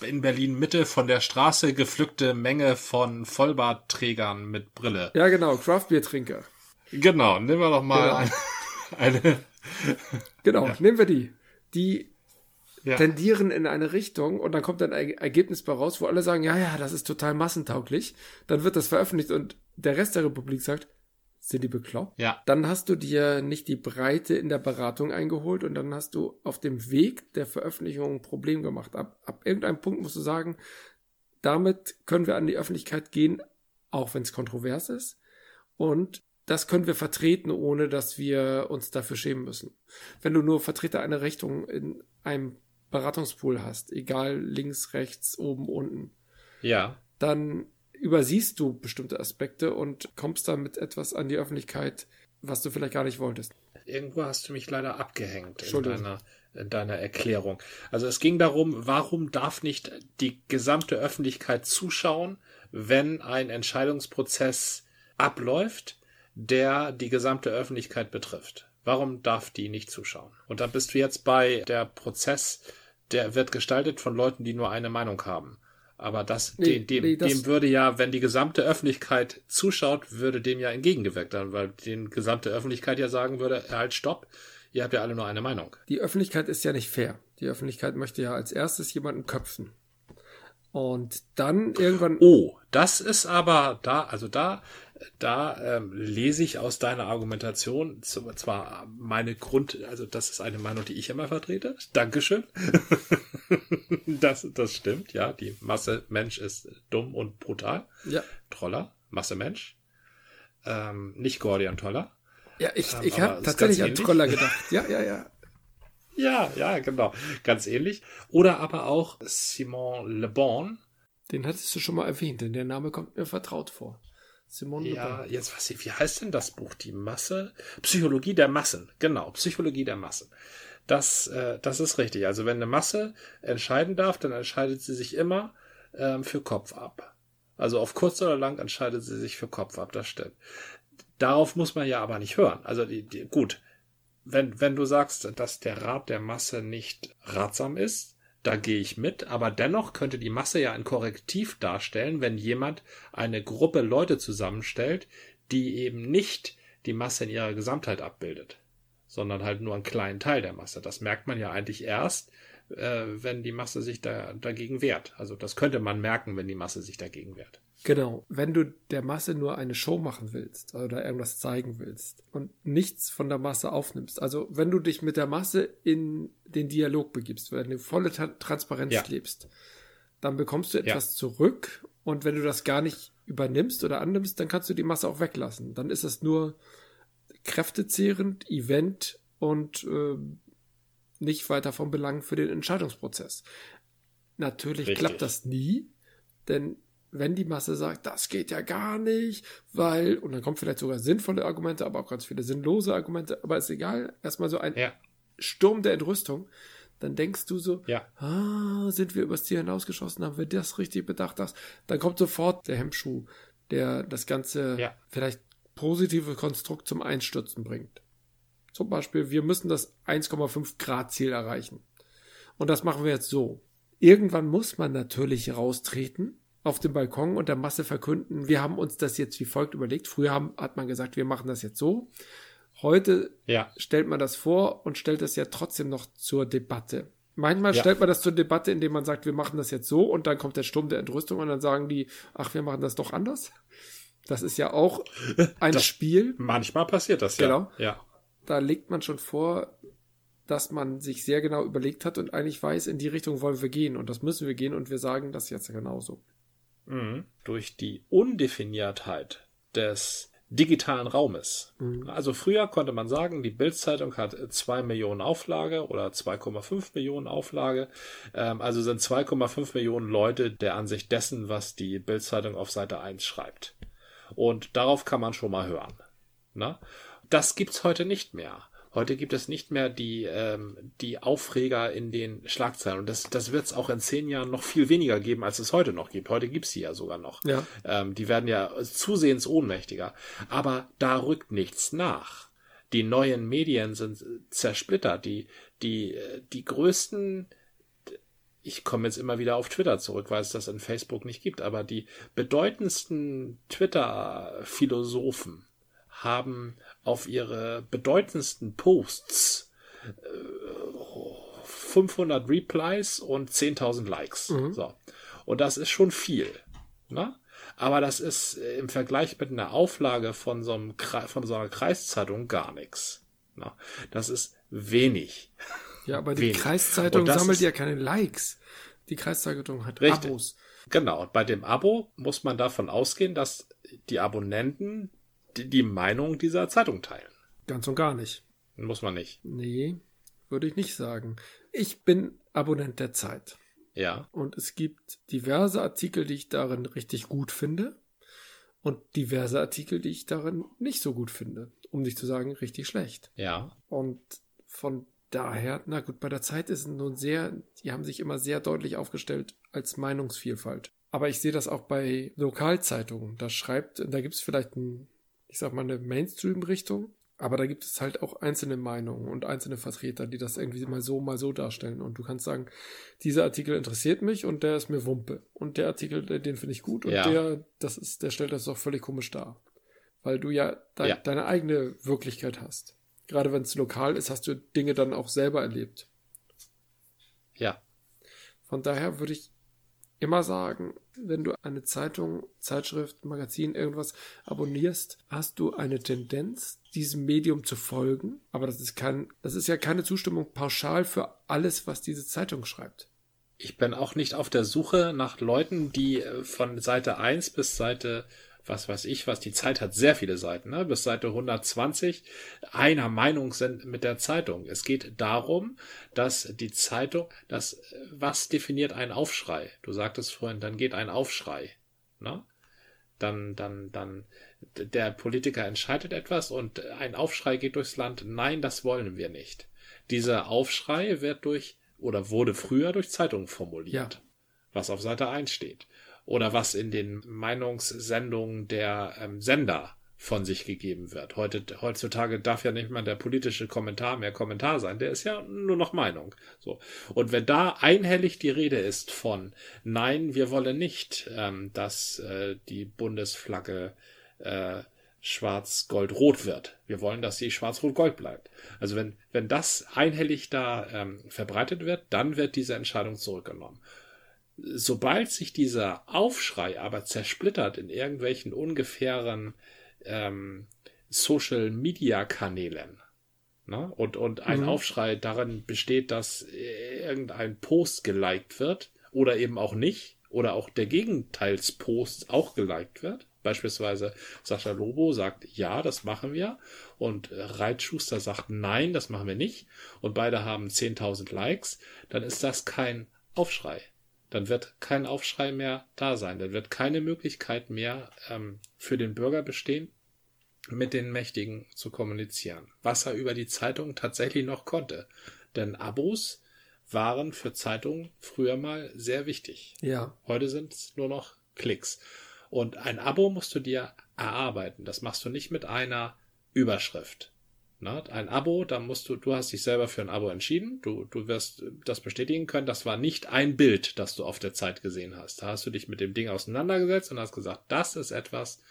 äh, in Berlin Mitte von der Straße gepflückte Menge von Vollbartträgern mit Brille. Ja, genau, Craftbeer-Trinker. Genau, nehmen wir doch mal genau. eine. eine genau, ja. nehmen wir die. Die ja. tendieren in eine Richtung und dann kommt ein Ergebnis bei raus, wo alle sagen, ja, ja, das ist total massentauglich. Dann wird das veröffentlicht und der Rest der Republik sagt, sind die bekloppt? Ja. Dann hast du dir nicht die Breite in der Beratung eingeholt und dann hast du auf dem Weg der Veröffentlichung ein Problem gemacht. Ab, ab irgendeinem Punkt musst du sagen, damit können wir an die Öffentlichkeit gehen, auch wenn es kontrovers ist. Und das können wir vertreten, ohne dass wir uns dafür schämen müssen. Wenn du nur Vertreter einer Richtung in einem Beratungspool hast, egal links, rechts, oben, unten. Ja. Dann übersiehst du bestimmte Aspekte und kommst damit etwas an die Öffentlichkeit, was du vielleicht gar nicht wolltest. Irgendwo hast du mich leider abgehängt in deiner, in deiner Erklärung. Also es ging darum, warum darf nicht die gesamte Öffentlichkeit zuschauen, wenn ein Entscheidungsprozess abläuft, der die gesamte Öffentlichkeit betrifft? Warum darf die nicht zuschauen? Und dann bist du jetzt bei der Prozess, der wird gestaltet von Leuten, die nur eine Meinung haben. Aber das, nee, dem, dem, nee, das dem würde ja, wenn die gesamte Öffentlichkeit zuschaut, würde dem ja entgegengewirkt werden, weil die gesamte Öffentlichkeit ja sagen würde, halt, stopp, ihr habt ja alle nur eine Meinung. Die Öffentlichkeit ist ja nicht fair. Die Öffentlichkeit möchte ja als erstes jemanden köpfen. Und dann irgendwann. Oh, das ist aber da, also da da ähm, lese ich aus deiner Argumentation zwar meine Grund, also das ist eine Meinung, die ich immer vertrete. Dankeschön. das, das stimmt, ja. Die Masse Mensch ist dumm und brutal. Ja. Troller, Masse Mensch. Ähm, nicht Gordian Toller. Ja, ich, ähm, ich habe tatsächlich an Troller gedacht. Ja, ja, ja. Ja, ja, genau. Ganz ähnlich. Oder aber auch Simon Le Bon. Den hattest du schon mal erwähnt, denn der Name kommt mir vertraut vor. Simone Ja, jetzt was, wie heißt denn das Buch? Die Masse? Psychologie der Massen. Genau, Psychologie der Massen. Das, äh, das ist richtig. Also wenn eine Masse entscheiden darf, dann entscheidet sie sich immer ähm, für Kopf ab. Also auf kurz oder lang entscheidet sie sich für Kopf ab, das stimmt. Darauf muss man ja aber nicht hören. Also die, die, gut, wenn, wenn du sagst, dass der Rat der Masse nicht ratsam ist, da gehe ich mit, aber dennoch könnte die Masse ja ein Korrektiv darstellen, wenn jemand eine Gruppe Leute zusammenstellt, die eben nicht die Masse in ihrer Gesamtheit abbildet, sondern halt nur einen kleinen Teil der Masse. Das merkt man ja eigentlich erst, äh, wenn die Masse sich da, dagegen wehrt. Also das könnte man merken, wenn die Masse sich dagegen wehrt. Genau, wenn du der Masse nur eine Show machen willst oder irgendwas zeigen willst und nichts von der Masse aufnimmst, also wenn du dich mit der Masse in den Dialog begibst, wenn du volle Transparenz ja. lebst, dann bekommst du etwas ja. zurück und wenn du das gar nicht übernimmst oder annimmst, dann kannst du die Masse auch weglassen. Dann ist es nur kräftezehrend, Event und äh, nicht weiter von Belang für den Entscheidungsprozess. Natürlich Richtig. klappt das nie, denn wenn die Masse sagt, das geht ja gar nicht, weil, und dann kommen vielleicht sogar sinnvolle Argumente, aber auch ganz viele sinnlose Argumente, aber ist egal, erstmal so ein ja. Sturm der Entrüstung, dann denkst du so, ja. ah, sind wir übers Ziel hinausgeschossen, haben wir das richtig bedacht, das, dann kommt sofort der Hemmschuh, der das ganze ja. vielleicht positive Konstrukt zum Einstürzen bringt. Zum Beispiel, wir müssen das 1,5 Grad Ziel erreichen. Und das machen wir jetzt so. Irgendwann muss man natürlich raustreten auf dem Balkon und der Masse verkünden, wir haben uns das jetzt wie folgt überlegt. Früher haben, hat man gesagt, wir machen das jetzt so. Heute ja. stellt man das vor und stellt es ja trotzdem noch zur Debatte. Manchmal ja. stellt man das zur Debatte, indem man sagt, wir machen das jetzt so und dann kommt der Sturm der Entrüstung und dann sagen die, ach, wir machen das doch anders. Das ist ja auch ein das, Spiel. Manchmal passiert das, ja. Genau. Ja. Da legt man schon vor, dass man sich sehr genau überlegt hat und eigentlich weiß, in die Richtung wollen wir gehen und das müssen wir gehen und wir sagen das jetzt genauso. Mhm. Durch die Undefiniertheit des digitalen Raumes. Mhm. Also früher konnte man sagen, die Bildzeitung hat zwei Millionen Auflage oder 2,5 Millionen Auflage. Ähm, also sind 2,5 Millionen Leute der Ansicht dessen, was die Bildzeitung auf Seite 1 schreibt. Und darauf kann man schon mal hören. Na? Das gibt's heute nicht mehr. Heute gibt es nicht mehr die, ähm, die Aufreger in den Schlagzeilen. Und das, das wird es auch in zehn Jahren noch viel weniger geben, als es heute noch gibt. Heute gibt's sie ja sogar noch. Ja. Ähm, die werden ja zusehends ohnmächtiger. Aber da rückt nichts nach. Die neuen Medien sind zersplittert. Die, die, die größten ich komme jetzt immer wieder auf Twitter zurück, weil es das in Facebook nicht gibt, aber die bedeutendsten Twitter-Philosophen haben auf ihre bedeutendsten Posts äh, 500 Replies und 10.000 Likes. Mhm. So. Und das ist schon viel. Ne? Aber das ist im Vergleich mit einer Auflage von so, einem, von so einer Kreiszeitung gar nichts. Ne? Das ist wenig. Ja, aber die wenig. Kreiszeitung sammelt ja keine Likes. Die Kreiszeitung hat richtig. Abos. Genau. Und bei dem Abo muss man davon ausgehen, dass die Abonnenten die, Meinung dieser Zeitung teilen. Ganz und gar nicht. Muss man nicht. Nee, würde ich nicht sagen. Ich bin Abonnent der Zeit. Ja. Und es gibt diverse Artikel, die ich darin richtig gut finde. Und diverse Artikel, die ich darin nicht so gut finde. Um nicht zu sagen, richtig schlecht. Ja. Und von daher, na gut, bei der Zeit ist es nun sehr, die haben sich immer sehr deutlich aufgestellt als Meinungsvielfalt. Aber ich sehe das auch bei Lokalzeitungen. Da schreibt, da gibt es vielleicht ein ich sag mal, eine Mainstream-Richtung. Aber da gibt es halt auch einzelne Meinungen und einzelne Vertreter, die das irgendwie mal so, mal so darstellen. Und du kannst sagen, dieser Artikel interessiert mich und der ist mir Wumpe. Und der Artikel, den finde ich gut und ja. der, das ist, der stellt das doch völlig komisch dar. Weil du ja, de ja. deine eigene Wirklichkeit hast. Gerade wenn es lokal ist, hast du Dinge dann auch selber erlebt. Ja. Von daher würde ich immer sagen, wenn du eine Zeitung, Zeitschrift, Magazin, irgendwas abonnierst, hast du eine Tendenz, diesem Medium zu folgen. Aber das ist kein, das ist ja keine Zustimmung pauschal für alles, was diese Zeitung schreibt. Ich bin auch nicht auf der Suche nach Leuten, die äh, von Seite 1 bis Seite was weiß ich was, die Zeit hat sehr viele Seiten, ne? bis Seite 120 einer Meinung sind mit der Zeitung. Es geht darum, dass die Zeitung, das, was definiert ein Aufschrei? Du sagtest vorhin, dann geht ein Aufschrei. Ne? Dann, dann, dann, der Politiker entscheidet etwas und ein Aufschrei geht durchs Land. Nein, das wollen wir nicht. Dieser Aufschrei wird durch oder wurde früher durch Zeitungen formuliert, ja. was auf Seite 1 steht oder was in den Meinungssendungen der ähm, Sender von sich gegeben wird. Heute, heutzutage darf ja nicht mal der politische Kommentar mehr Kommentar sein. Der ist ja nur noch Meinung. So. Und wenn da einhellig die Rede ist von, nein, wir wollen nicht, ähm, dass äh, die Bundesflagge äh, schwarz-gold-rot wird. Wir wollen, dass sie schwarz-rot-gold bleibt. Also wenn, wenn das einhellig da ähm, verbreitet wird, dann wird diese Entscheidung zurückgenommen sobald sich dieser Aufschrei aber zersplittert in irgendwelchen ungefähren ähm, Social Media Kanälen ne? und, und ein mhm. Aufschrei darin besteht, dass irgendein Post geliked wird oder eben auch nicht oder auch der Gegenteilspost auch geliked wird, Beispielsweise Sascha Lobo sagt, ja, das machen wir. Und Reitschuster sagt, nein, das machen wir nicht. Und beide haben 10.000 Likes. Dann ist das kein Aufschrei. Dann wird kein Aufschrei mehr da sein. Dann wird keine Möglichkeit mehr ähm, für den Bürger bestehen, mit den Mächtigen zu kommunizieren. Was er über die Zeitung tatsächlich noch konnte. Denn Abos waren für Zeitungen früher mal sehr wichtig. Ja. Heute sind es nur noch Klicks. Und ein Abo musst du dir erarbeiten. Das machst du nicht mit einer Überschrift. Na, ein Abo, da musst du, du hast dich selber für ein Abo entschieden. Du, du wirst das bestätigen können. Das war nicht ein Bild, das du auf der Zeit gesehen hast. Da hast du dich mit dem Ding auseinandergesetzt und hast gesagt, das ist etwas,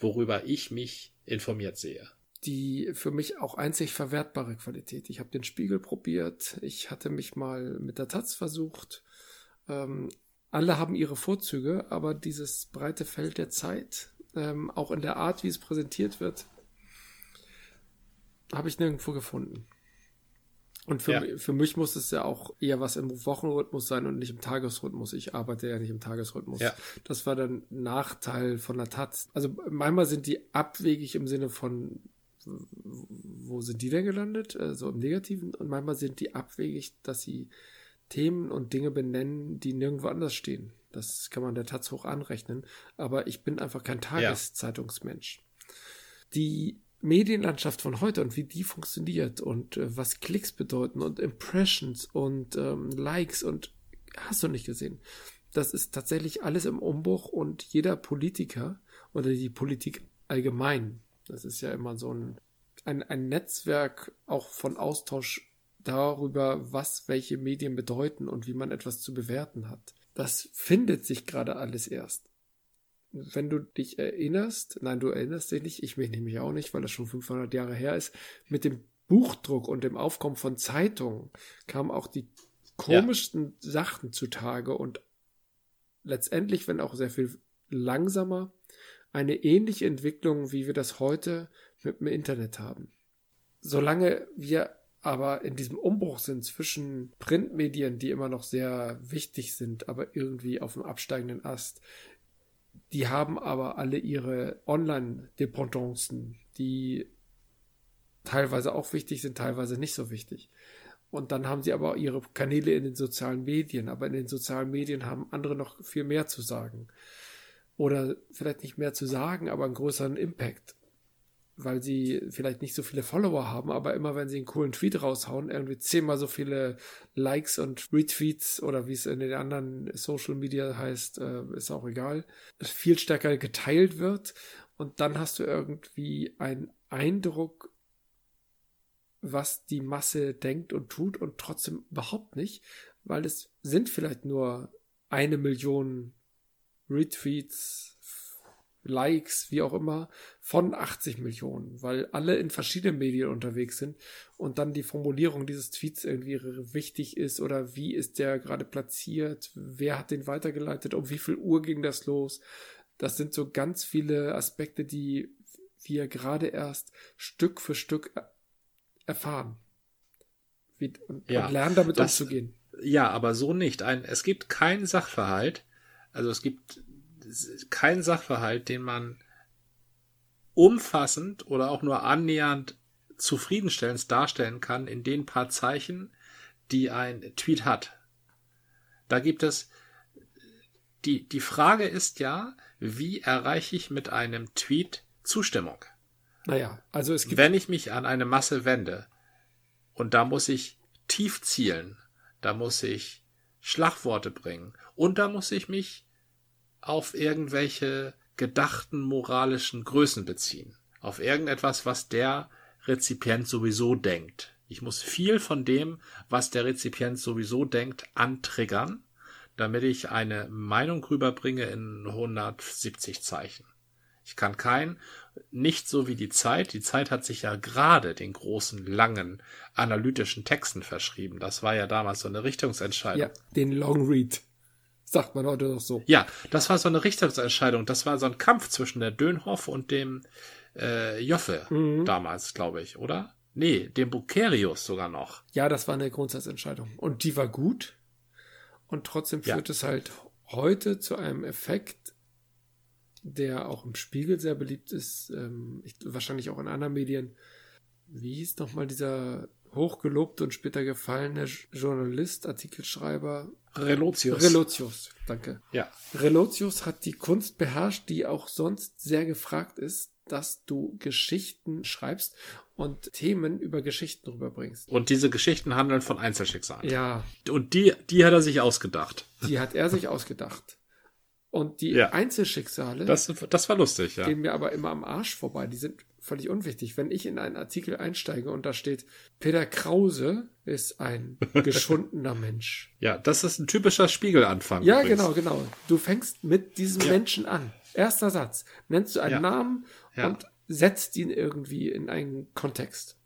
worüber ich mich informiert sehe die für mich auch einzig verwertbare Qualität. Ich habe den Spiegel probiert, ich hatte mich mal mit der Taz versucht. Ähm, alle haben ihre Vorzüge, aber dieses breite Feld der Zeit, ähm, auch in der Art, wie es präsentiert wird, habe ich nirgendwo gefunden. Und für, ja. mich, für mich muss es ja auch eher was im Wochenrhythmus sein und nicht im Tagesrhythmus. Ich arbeite ja nicht im Tagesrhythmus. Ja. Das war dann Nachteil von der Taz. Also manchmal sind die abwegig im Sinne von wo sind die denn gelandet? Äh, so im Negativen. Und manchmal sind die abwegig, dass sie Themen und Dinge benennen, die nirgendwo anders stehen. Das kann man der Taz hoch anrechnen. Aber ich bin einfach kein Tageszeitungsmensch. Ja. Die Medienlandschaft von heute und wie die funktioniert und äh, was Klicks bedeuten und Impressions und ähm, Likes und hast du nicht gesehen. Das ist tatsächlich alles im Umbruch und jeder Politiker oder die Politik allgemein das ist ja immer so ein, ein, ein Netzwerk auch von Austausch darüber, was welche Medien bedeuten und wie man etwas zu bewerten hat. Das findet sich gerade alles erst. Wenn du dich erinnerst, nein, du erinnerst dich nicht, ich mich nämlich auch nicht, weil das schon 500 Jahre her ist, mit dem Buchdruck und dem Aufkommen von Zeitungen kamen auch die komischsten ja. Sachen zutage und letztendlich, wenn auch sehr viel langsamer, eine ähnliche Entwicklung, wie wir das heute mit dem Internet haben. Solange wir aber in diesem Umbruch sind zwischen Printmedien, die immer noch sehr wichtig sind, aber irgendwie auf dem absteigenden Ast, die haben aber alle ihre Online-Dependancen, die teilweise auch wichtig sind, teilweise nicht so wichtig. Und dann haben sie aber ihre Kanäle in den sozialen Medien, aber in den sozialen Medien haben andere noch viel mehr zu sagen. Oder vielleicht nicht mehr zu sagen, aber einen größeren Impact, weil sie vielleicht nicht so viele Follower haben, aber immer wenn sie einen coolen Tweet raushauen, irgendwie zehnmal so viele Likes und Retweets oder wie es in den anderen Social Media heißt, äh, ist auch egal, viel stärker geteilt wird. Und dann hast du irgendwie einen Eindruck, was die Masse denkt und tut und trotzdem überhaupt nicht, weil es sind vielleicht nur eine Million Retweets, Likes, wie auch immer, von 80 Millionen, weil alle in verschiedenen Medien unterwegs sind und dann die Formulierung dieses Tweets irgendwie wichtig ist oder wie ist der gerade platziert, wer hat den weitergeleitet, um wie viel Uhr ging das los. Das sind so ganz viele Aspekte, die wir gerade erst Stück für Stück erfahren. Wie, und, ja, und lernen damit das, umzugehen. Ja, aber so nicht. Ein, es gibt keinen Sachverhalt, also es gibt keinen Sachverhalt, den man umfassend oder auch nur annähernd zufriedenstellend darstellen kann in den paar Zeichen, die ein Tweet hat. Da gibt es die, die Frage ist ja, wie erreiche ich mit einem Tweet Zustimmung? Naja, also es gibt. Wenn ich mich an eine Masse wende und da muss ich tief zielen, da muss ich Schlagworte bringen. Und da muss ich mich auf irgendwelche gedachten moralischen Größen beziehen. Auf irgendetwas, was der Rezipient sowieso denkt. Ich muss viel von dem, was der Rezipient sowieso denkt, antriggern, damit ich eine Meinung rüberbringe in 170 Zeichen. Ich kann kein, nicht so wie die Zeit. Die Zeit hat sich ja gerade den großen, langen, analytischen Texten verschrieben. Das war ja damals so eine Richtungsentscheidung. Ja, den Long Read. Sagt man heute doch so. Ja, das war so eine Richtungsentscheidung. Das war so ein Kampf zwischen der Dönhoff und dem äh, Joffe mhm. damals, glaube ich, oder? Nee, dem Bukerius sogar noch. Ja, das war eine Grundsatzentscheidung. Und die war gut. Und trotzdem führt ja. es halt heute zu einem Effekt, der auch im Spiegel sehr beliebt ist, ähm, ich, wahrscheinlich auch in anderen Medien. Wie hieß nochmal dieser hochgelobte und später gefallene Journalist, Artikelschreiber? Relotius. Relotius, danke. Ja. Relotius hat die Kunst beherrscht, die auch sonst sehr gefragt ist, dass du Geschichten schreibst und Themen über Geschichten rüberbringst. Und diese Geschichten handeln von Einzelschicksalen. Ja. Und die, die hat er sich ausgedacht. Die hat er sich ausgedacht. Und die Ja. Einzelschicksale Das, das war lustig, ja. gehen mir aber immer am Arsch vorbei. Die sind völlig unwichtig. Wenn ich in einen Artikel einsteige und da steht, Peter Krause ist ein geschundener Mensch. Ja, das ist ein typischer Spiegelanfang. Ja, übrigens. genau, genau. Du fängst mit diesem Ja. Menschen an. Erster Satz. Nennst du einen Ja. Namen Ja. und setzt ihn irgendwie in einen Kontext.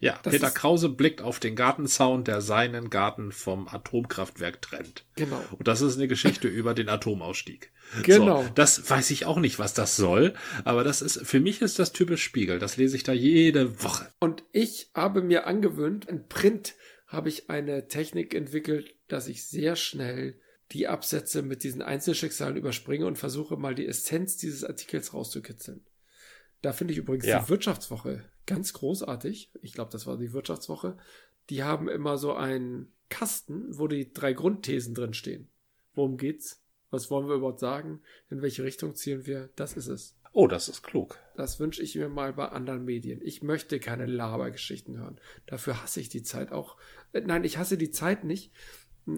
Ja, Das Peter Krause blickt auf den Gartenzaun, der seinen Garten vom Atomkraftwerk trennt. Genau. Und das ist eine Geschichte über den Atomausstieg. Genau. So, das weiß ich auch nicht, was das soll, aber das ist, für mich ist das typisch Spiegel. Das lese ich da jede Woche. Und ich habe mir angewöhnt, in Print habe ich eine Technik entwickelt, dass ich sehr schnell die Absätze mit diesen Einzelschicksalen überspringe und versuche mal die Essenz dieses Artikels rauszukitzeln. Da finde ich übrigens Ja. die Wirtschaftswoche ganz großartig. Ich glaube, das war die Wirtschaftswoche. Die haben immer so einen Kasten, wo die drei Grundthesen drin stehen. Worum geht's? Was wollen wir überhaupt sagen? In welche Richtung zielen wir? Das ist es. Oh, das ist klug. Das wünsche ich mir mal bei anderen Medien. Ich möchte keine Labergeschichten hören. Dafür hasse ich die Zeit auch. Äh, Nein, ich hasse die Zeit nicht.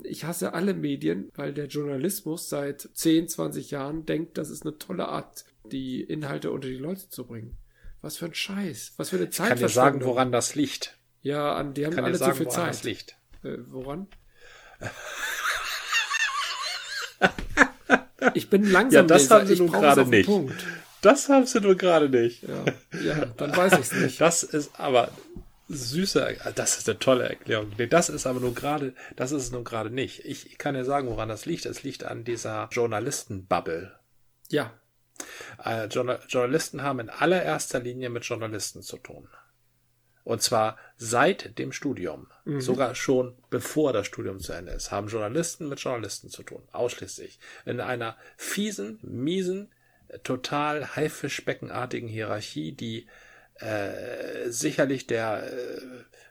Ich hasse alle Medien, weil der Journalismus seit 10, 20 Jahren denkt, das ist eine tolle Art, die Inhalte unter die Leute zu bringen. Was für ein Scheiß. Was für eine Ich kann dir sagen, woran das liegt. Ja, an die haben Ich kann dir alle sagen, zu viel woran das Zeit. liegt. Äh, woran? ich bin langsam. Ja, das Leser. haben sie ich nun gerade nicht. Punkt. Das haben sie nur gerade nicht. Ja, ja, dann weiß ich es nicht. Das ist aber süße, das ist eine tolle Erklärung. Das ist aber nur gerade, das ist es nur gerade nicht. Ich kann dir sagen, woran das liegt. Es liegt an dieser Journalistenbubble. Ja, Äh, Journa- Journalisten haben in allererster Linie mit Journalisten zu tun. Und zwar seit dem Studium, sogar schon bevor das Studium zu Ende ist, haben Journalisten mit Journalisten zu tun, ausschließlich. In einer fiesen, miesen, total haifischbeckenartigen Hierarchie, die äh, sicherlich der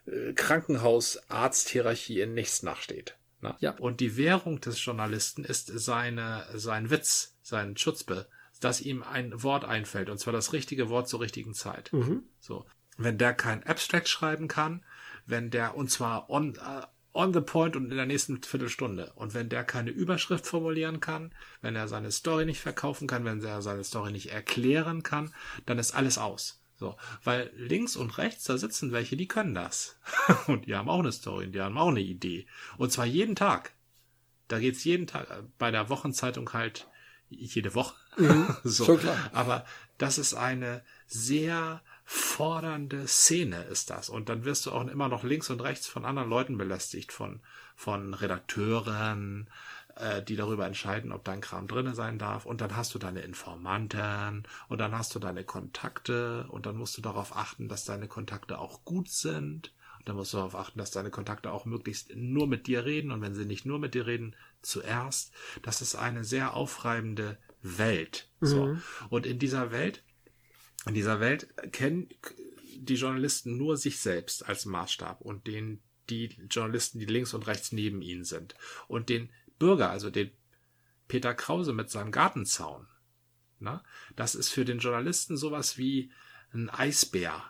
äh, Krankenhausarzthierarchie in nichts nachsteht. Ne? Ja. Und die Währung des Journalisten ist seine, sein Witz, sein Schutzbe, dass ihm ein Wort einfällt, und zwar das richtige Wort zur richtigen Zeit. So. Wenn der kein Abstract schreiben kann, wenn der, und zwar on, äh, on the point und in der nächsten Viertelstunde, und wenn der keine Überschrift formulieren kann, wenn er seine Story nicht verkaufen kann, wenn er seine Story nicht erklären kann, dann ist alles aus. So, weil links und rechts, da sitzen welche, die können das. und die haben auch eine Story, die haben auch eine Idee. Und zwar jeden Tag. Da geht's jeden Tag, äh, bei der Wochenzeitung halt jede Woche. so. schon klar. Aber das ist eine sehr fordernde Szene, ist das. Und dann wirst du auch immer noch links und rechts von anderen Leuten belästigt, von, von Redakteuren, äh, die darüber entscheiden, ob dein Kram drinne sein darf. Und dann hast du deine Informanten und dann hast du deine Kontakte und dann musst du darauf achten, dass deine Kontakte auch gut sind. Dann musst du darauf achten, dass deine Kontakte auch möglichst nur mit dir reden und wenn sie nicht nur mit dir reden, zuerst. Das ist eine sehr aufreibende Welt. So. Und in dieser Welt, in dieser Welt kennen die Journalisten nur sich selbst als Maßstab und den, die Journalisten, die links und rechts neben ihnen sind. Und den Bürger, also den Peter Krause mit seinem Gartenzaun. Na, das ist für den Journalisten sowas wie ein Eisbär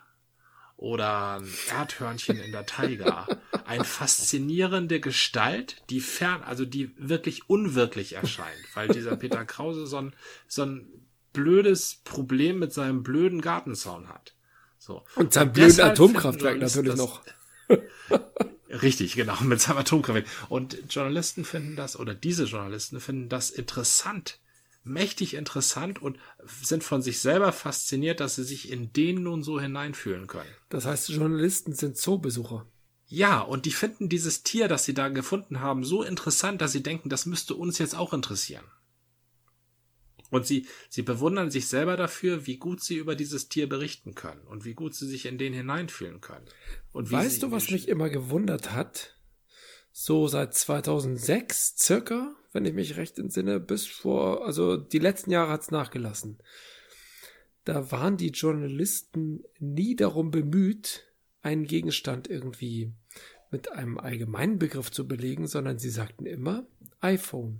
oder ein Erdhörnchen in der Taiga. Eine faszinierende Gestalt, die fern, also die wirklich unwirklich erscheint, weil dieser Peter Krause so ein, so ein blödes Problem mit seinem blöden Gartenzaun hat. So. Und sein blöden Atomkraftwerk natürlich noch. Richtig, genau, mit seinem Atomkraftwerk. Und Journalisten finden das, oder diese Journalisten finden das interessant, mächtig interessant und sind von sich selber fasziniert, dass sie sich in den nun so hineinfühlen können. Das heißt, Journalisten sind Zoobesucher. Ja, und die finden dieses Tier, das sie da gefunden haben, so interessant, dass sie denken, das müsste uns jetzt auch interessieren. Und sie, sie bewundern sich selber dafür, wie gut sie über dieses Tier berichten können und wie gut sie sich in den hineinfühlen können. Und Weißt du, was mich immer gewundert hat? So seit 2006 circa, wenn ich mich recht entsinne, bis vor, also die letzten Jahre hat's nachgelassen. Da waren die Journalisten nie darum bemüht, einen Gegenstand irgendwie mit einem allgemeinen Begriff zu belegen, sondern sie sagten immer iPhone.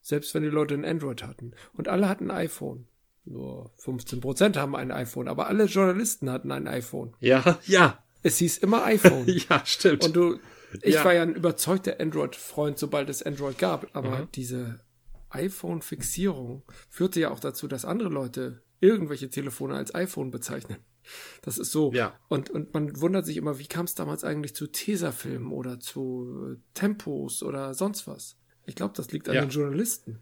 Selbst wenn die Leute ein Android hatten. Und alle hatten ein iPhone. Nur 15 Prozent haben ein iPhone, aber alle Journalisten hatten ein iPhone. Ja, ja. Es hieß immer iPhone. ja, stimmt. Und du, ich ja. war ja ein überzeugter Android-Freund, sobald es Android gab. Aber mhm. diese iPhone-Fixierung führte ja auch dazu, dass andere Leute irgendwelche Telefone als iPhone bezeichnen. Das ist so. Ja. Und, und man wundert sich immer, wie kam es damals eigentlich zu Tesafilmen oder zu Tempos oder sonst was? Ich glaube, das liegt an ja. den Journalisten.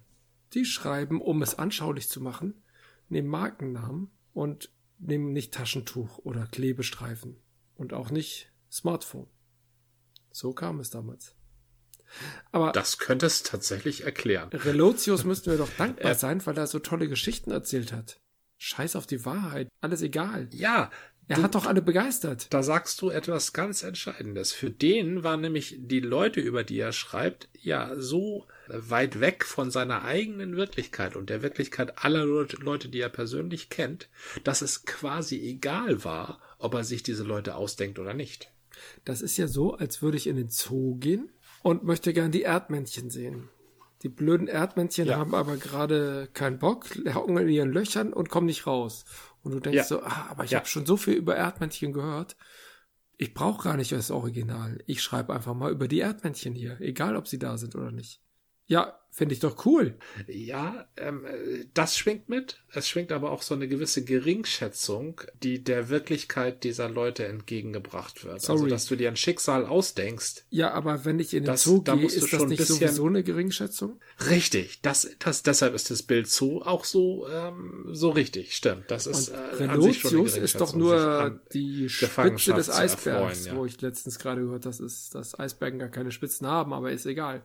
Die schreiben, um es anschaulich zu machen, nehmen Markennamen und nehmen nicht Taschentuch oder Klebestreifen und auch nicht Smartphone. So kam es damals. Aber das könnte es tatsächlich erklären. Relotius müssten wir doch dankbar sein, weil er so tolle Geschichten erzählt hat. Scheiß auf die Wahrheit, alles egal. Ja. Er du, hat doch alle begeistert. Da sagst du etwas ganz Entscheidendes. Für den waren nämlich die Leute, über die er schreibt, ja so weit weg von seiner eigenen Wirklichkeit und der Wirklichkeit aller Leute, die er persönlich kennt, dass es quasi egal war, ob er sich diese Leute ausdenkt oder nicht. Das ist ja so, als würde ich in den Zoo gehen und möchte gern die Erdmännchen sehen. Die blöden Erdmännchen ja. haben aber gerade keinen Bock, hocken in ihren Löchern und kommen nicht raus. Und du denkst ja. so, ah, aber ich ja. habe schon so viel über Erdmännchen gehört. Ich brauche gar nicht das Original. Ich schreibe einfach mal über die Erdmännchen hier, egal ob sie da sind oder nicht. Ja, finde ich doch cool. Ja, ähm, das schwingt mit. Es schwingt aber auch so eine gewisse Geringschätzung, die der Wirklichkeit dieser Leute entgegengebracht wird. Also, Sorry. Also, dass du dir ein Schicksal ausdenkst. Ja, aber wenn ich in den das, Zoo da gehe, ist das nicht bisschen, sowieso eine Geringschätzung? Richtig. Das, das, deshalb ist das Bild Zoo auch so, ähm, so richtig. Stimmt. Das ist, äh, Relotius ist doch nur die Spitze des Eisbergs, ja. wo ich letztens gerade gehört, das ist, dass Eisbergen gar keine Spitzen haben, aber ist egal.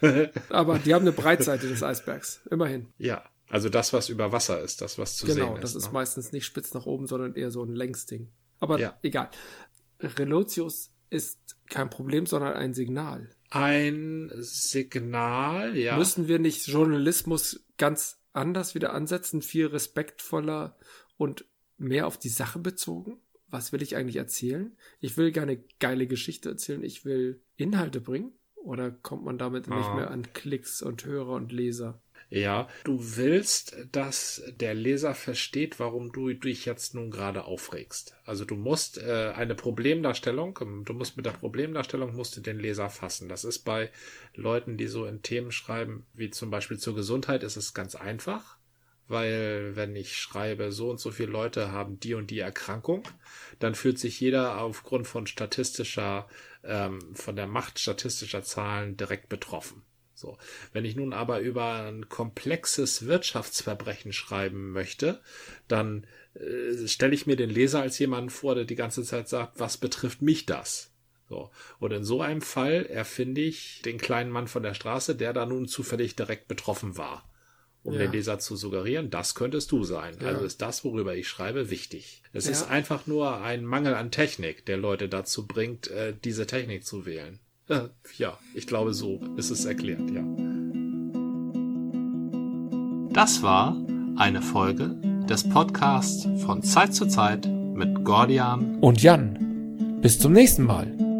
Aber die haben eine Breitseite des Eisbergs, immerhin. Ja, also das, was über Wasser ist, das, was zu genau, sehen ist. Genau, das ist ne? meistens nicht spitz nach oben, sondern eher so ein Längsding. Aber ja. egal. Relotius ist kein Problem, sondern ein Signal. Ein Signal, ja. Müssen wir nicht Journalismus ganz anders wieder ansetzen, viel respektvoller und mehr auf die Sache bezogen? Was will ich eigentlich erzählen? Ich will gar eine geile Geschichte erzählen, ich will Inhalte bringen. Oder kommt man damit ah. nicht mehr an Klicks und Hörer und Leser? Ja, du willst, dass der Leser versteht, warum du dich jetzt nun gerade aufregst. Also du musst äh, eine Problemdarstellung, du musst mit der Problemdarstellung musst du den Leser fassen. Das ist bei Leuten, die so in Themen schreiben, wie zum Beispiel zur Gesundheit, ist es ganz einfach weil wenn ich schreibe, so und so viele Leute haben die und die Erkrankung, dann fühlt sich jeder aufgrund von statistischer, ähm, von der Macht statistischer Zahlen direkt betroffen. So. Wenn ich nun aber über ein komplexes Wirtschaftsverbrechen schreiben möchte, dann äh, stelle ich mir den Leser als jemanden vor, der die ganze Zeit sagt, was betrifft mich das? So. Und in so einem Fall erfinde ich den kleinen Mann von der Straße, der da nun zufällig direkt betroffen war um ja. den Leser zu suggerieren, das könntest du sein. Ja. Also ist das, worüber ich schreibe, wichtig. Es ja. ist einfach nur ein Mangel an Technik, der Leute dazu bringt, äh, diese Technik zu wählen. Ja, ich glaube, so ist es erklärt, ja. Das war eine Folge des Podcasts von Zeit zu Zeit mit Gordian und Jan. Bis zum nächsten Mal.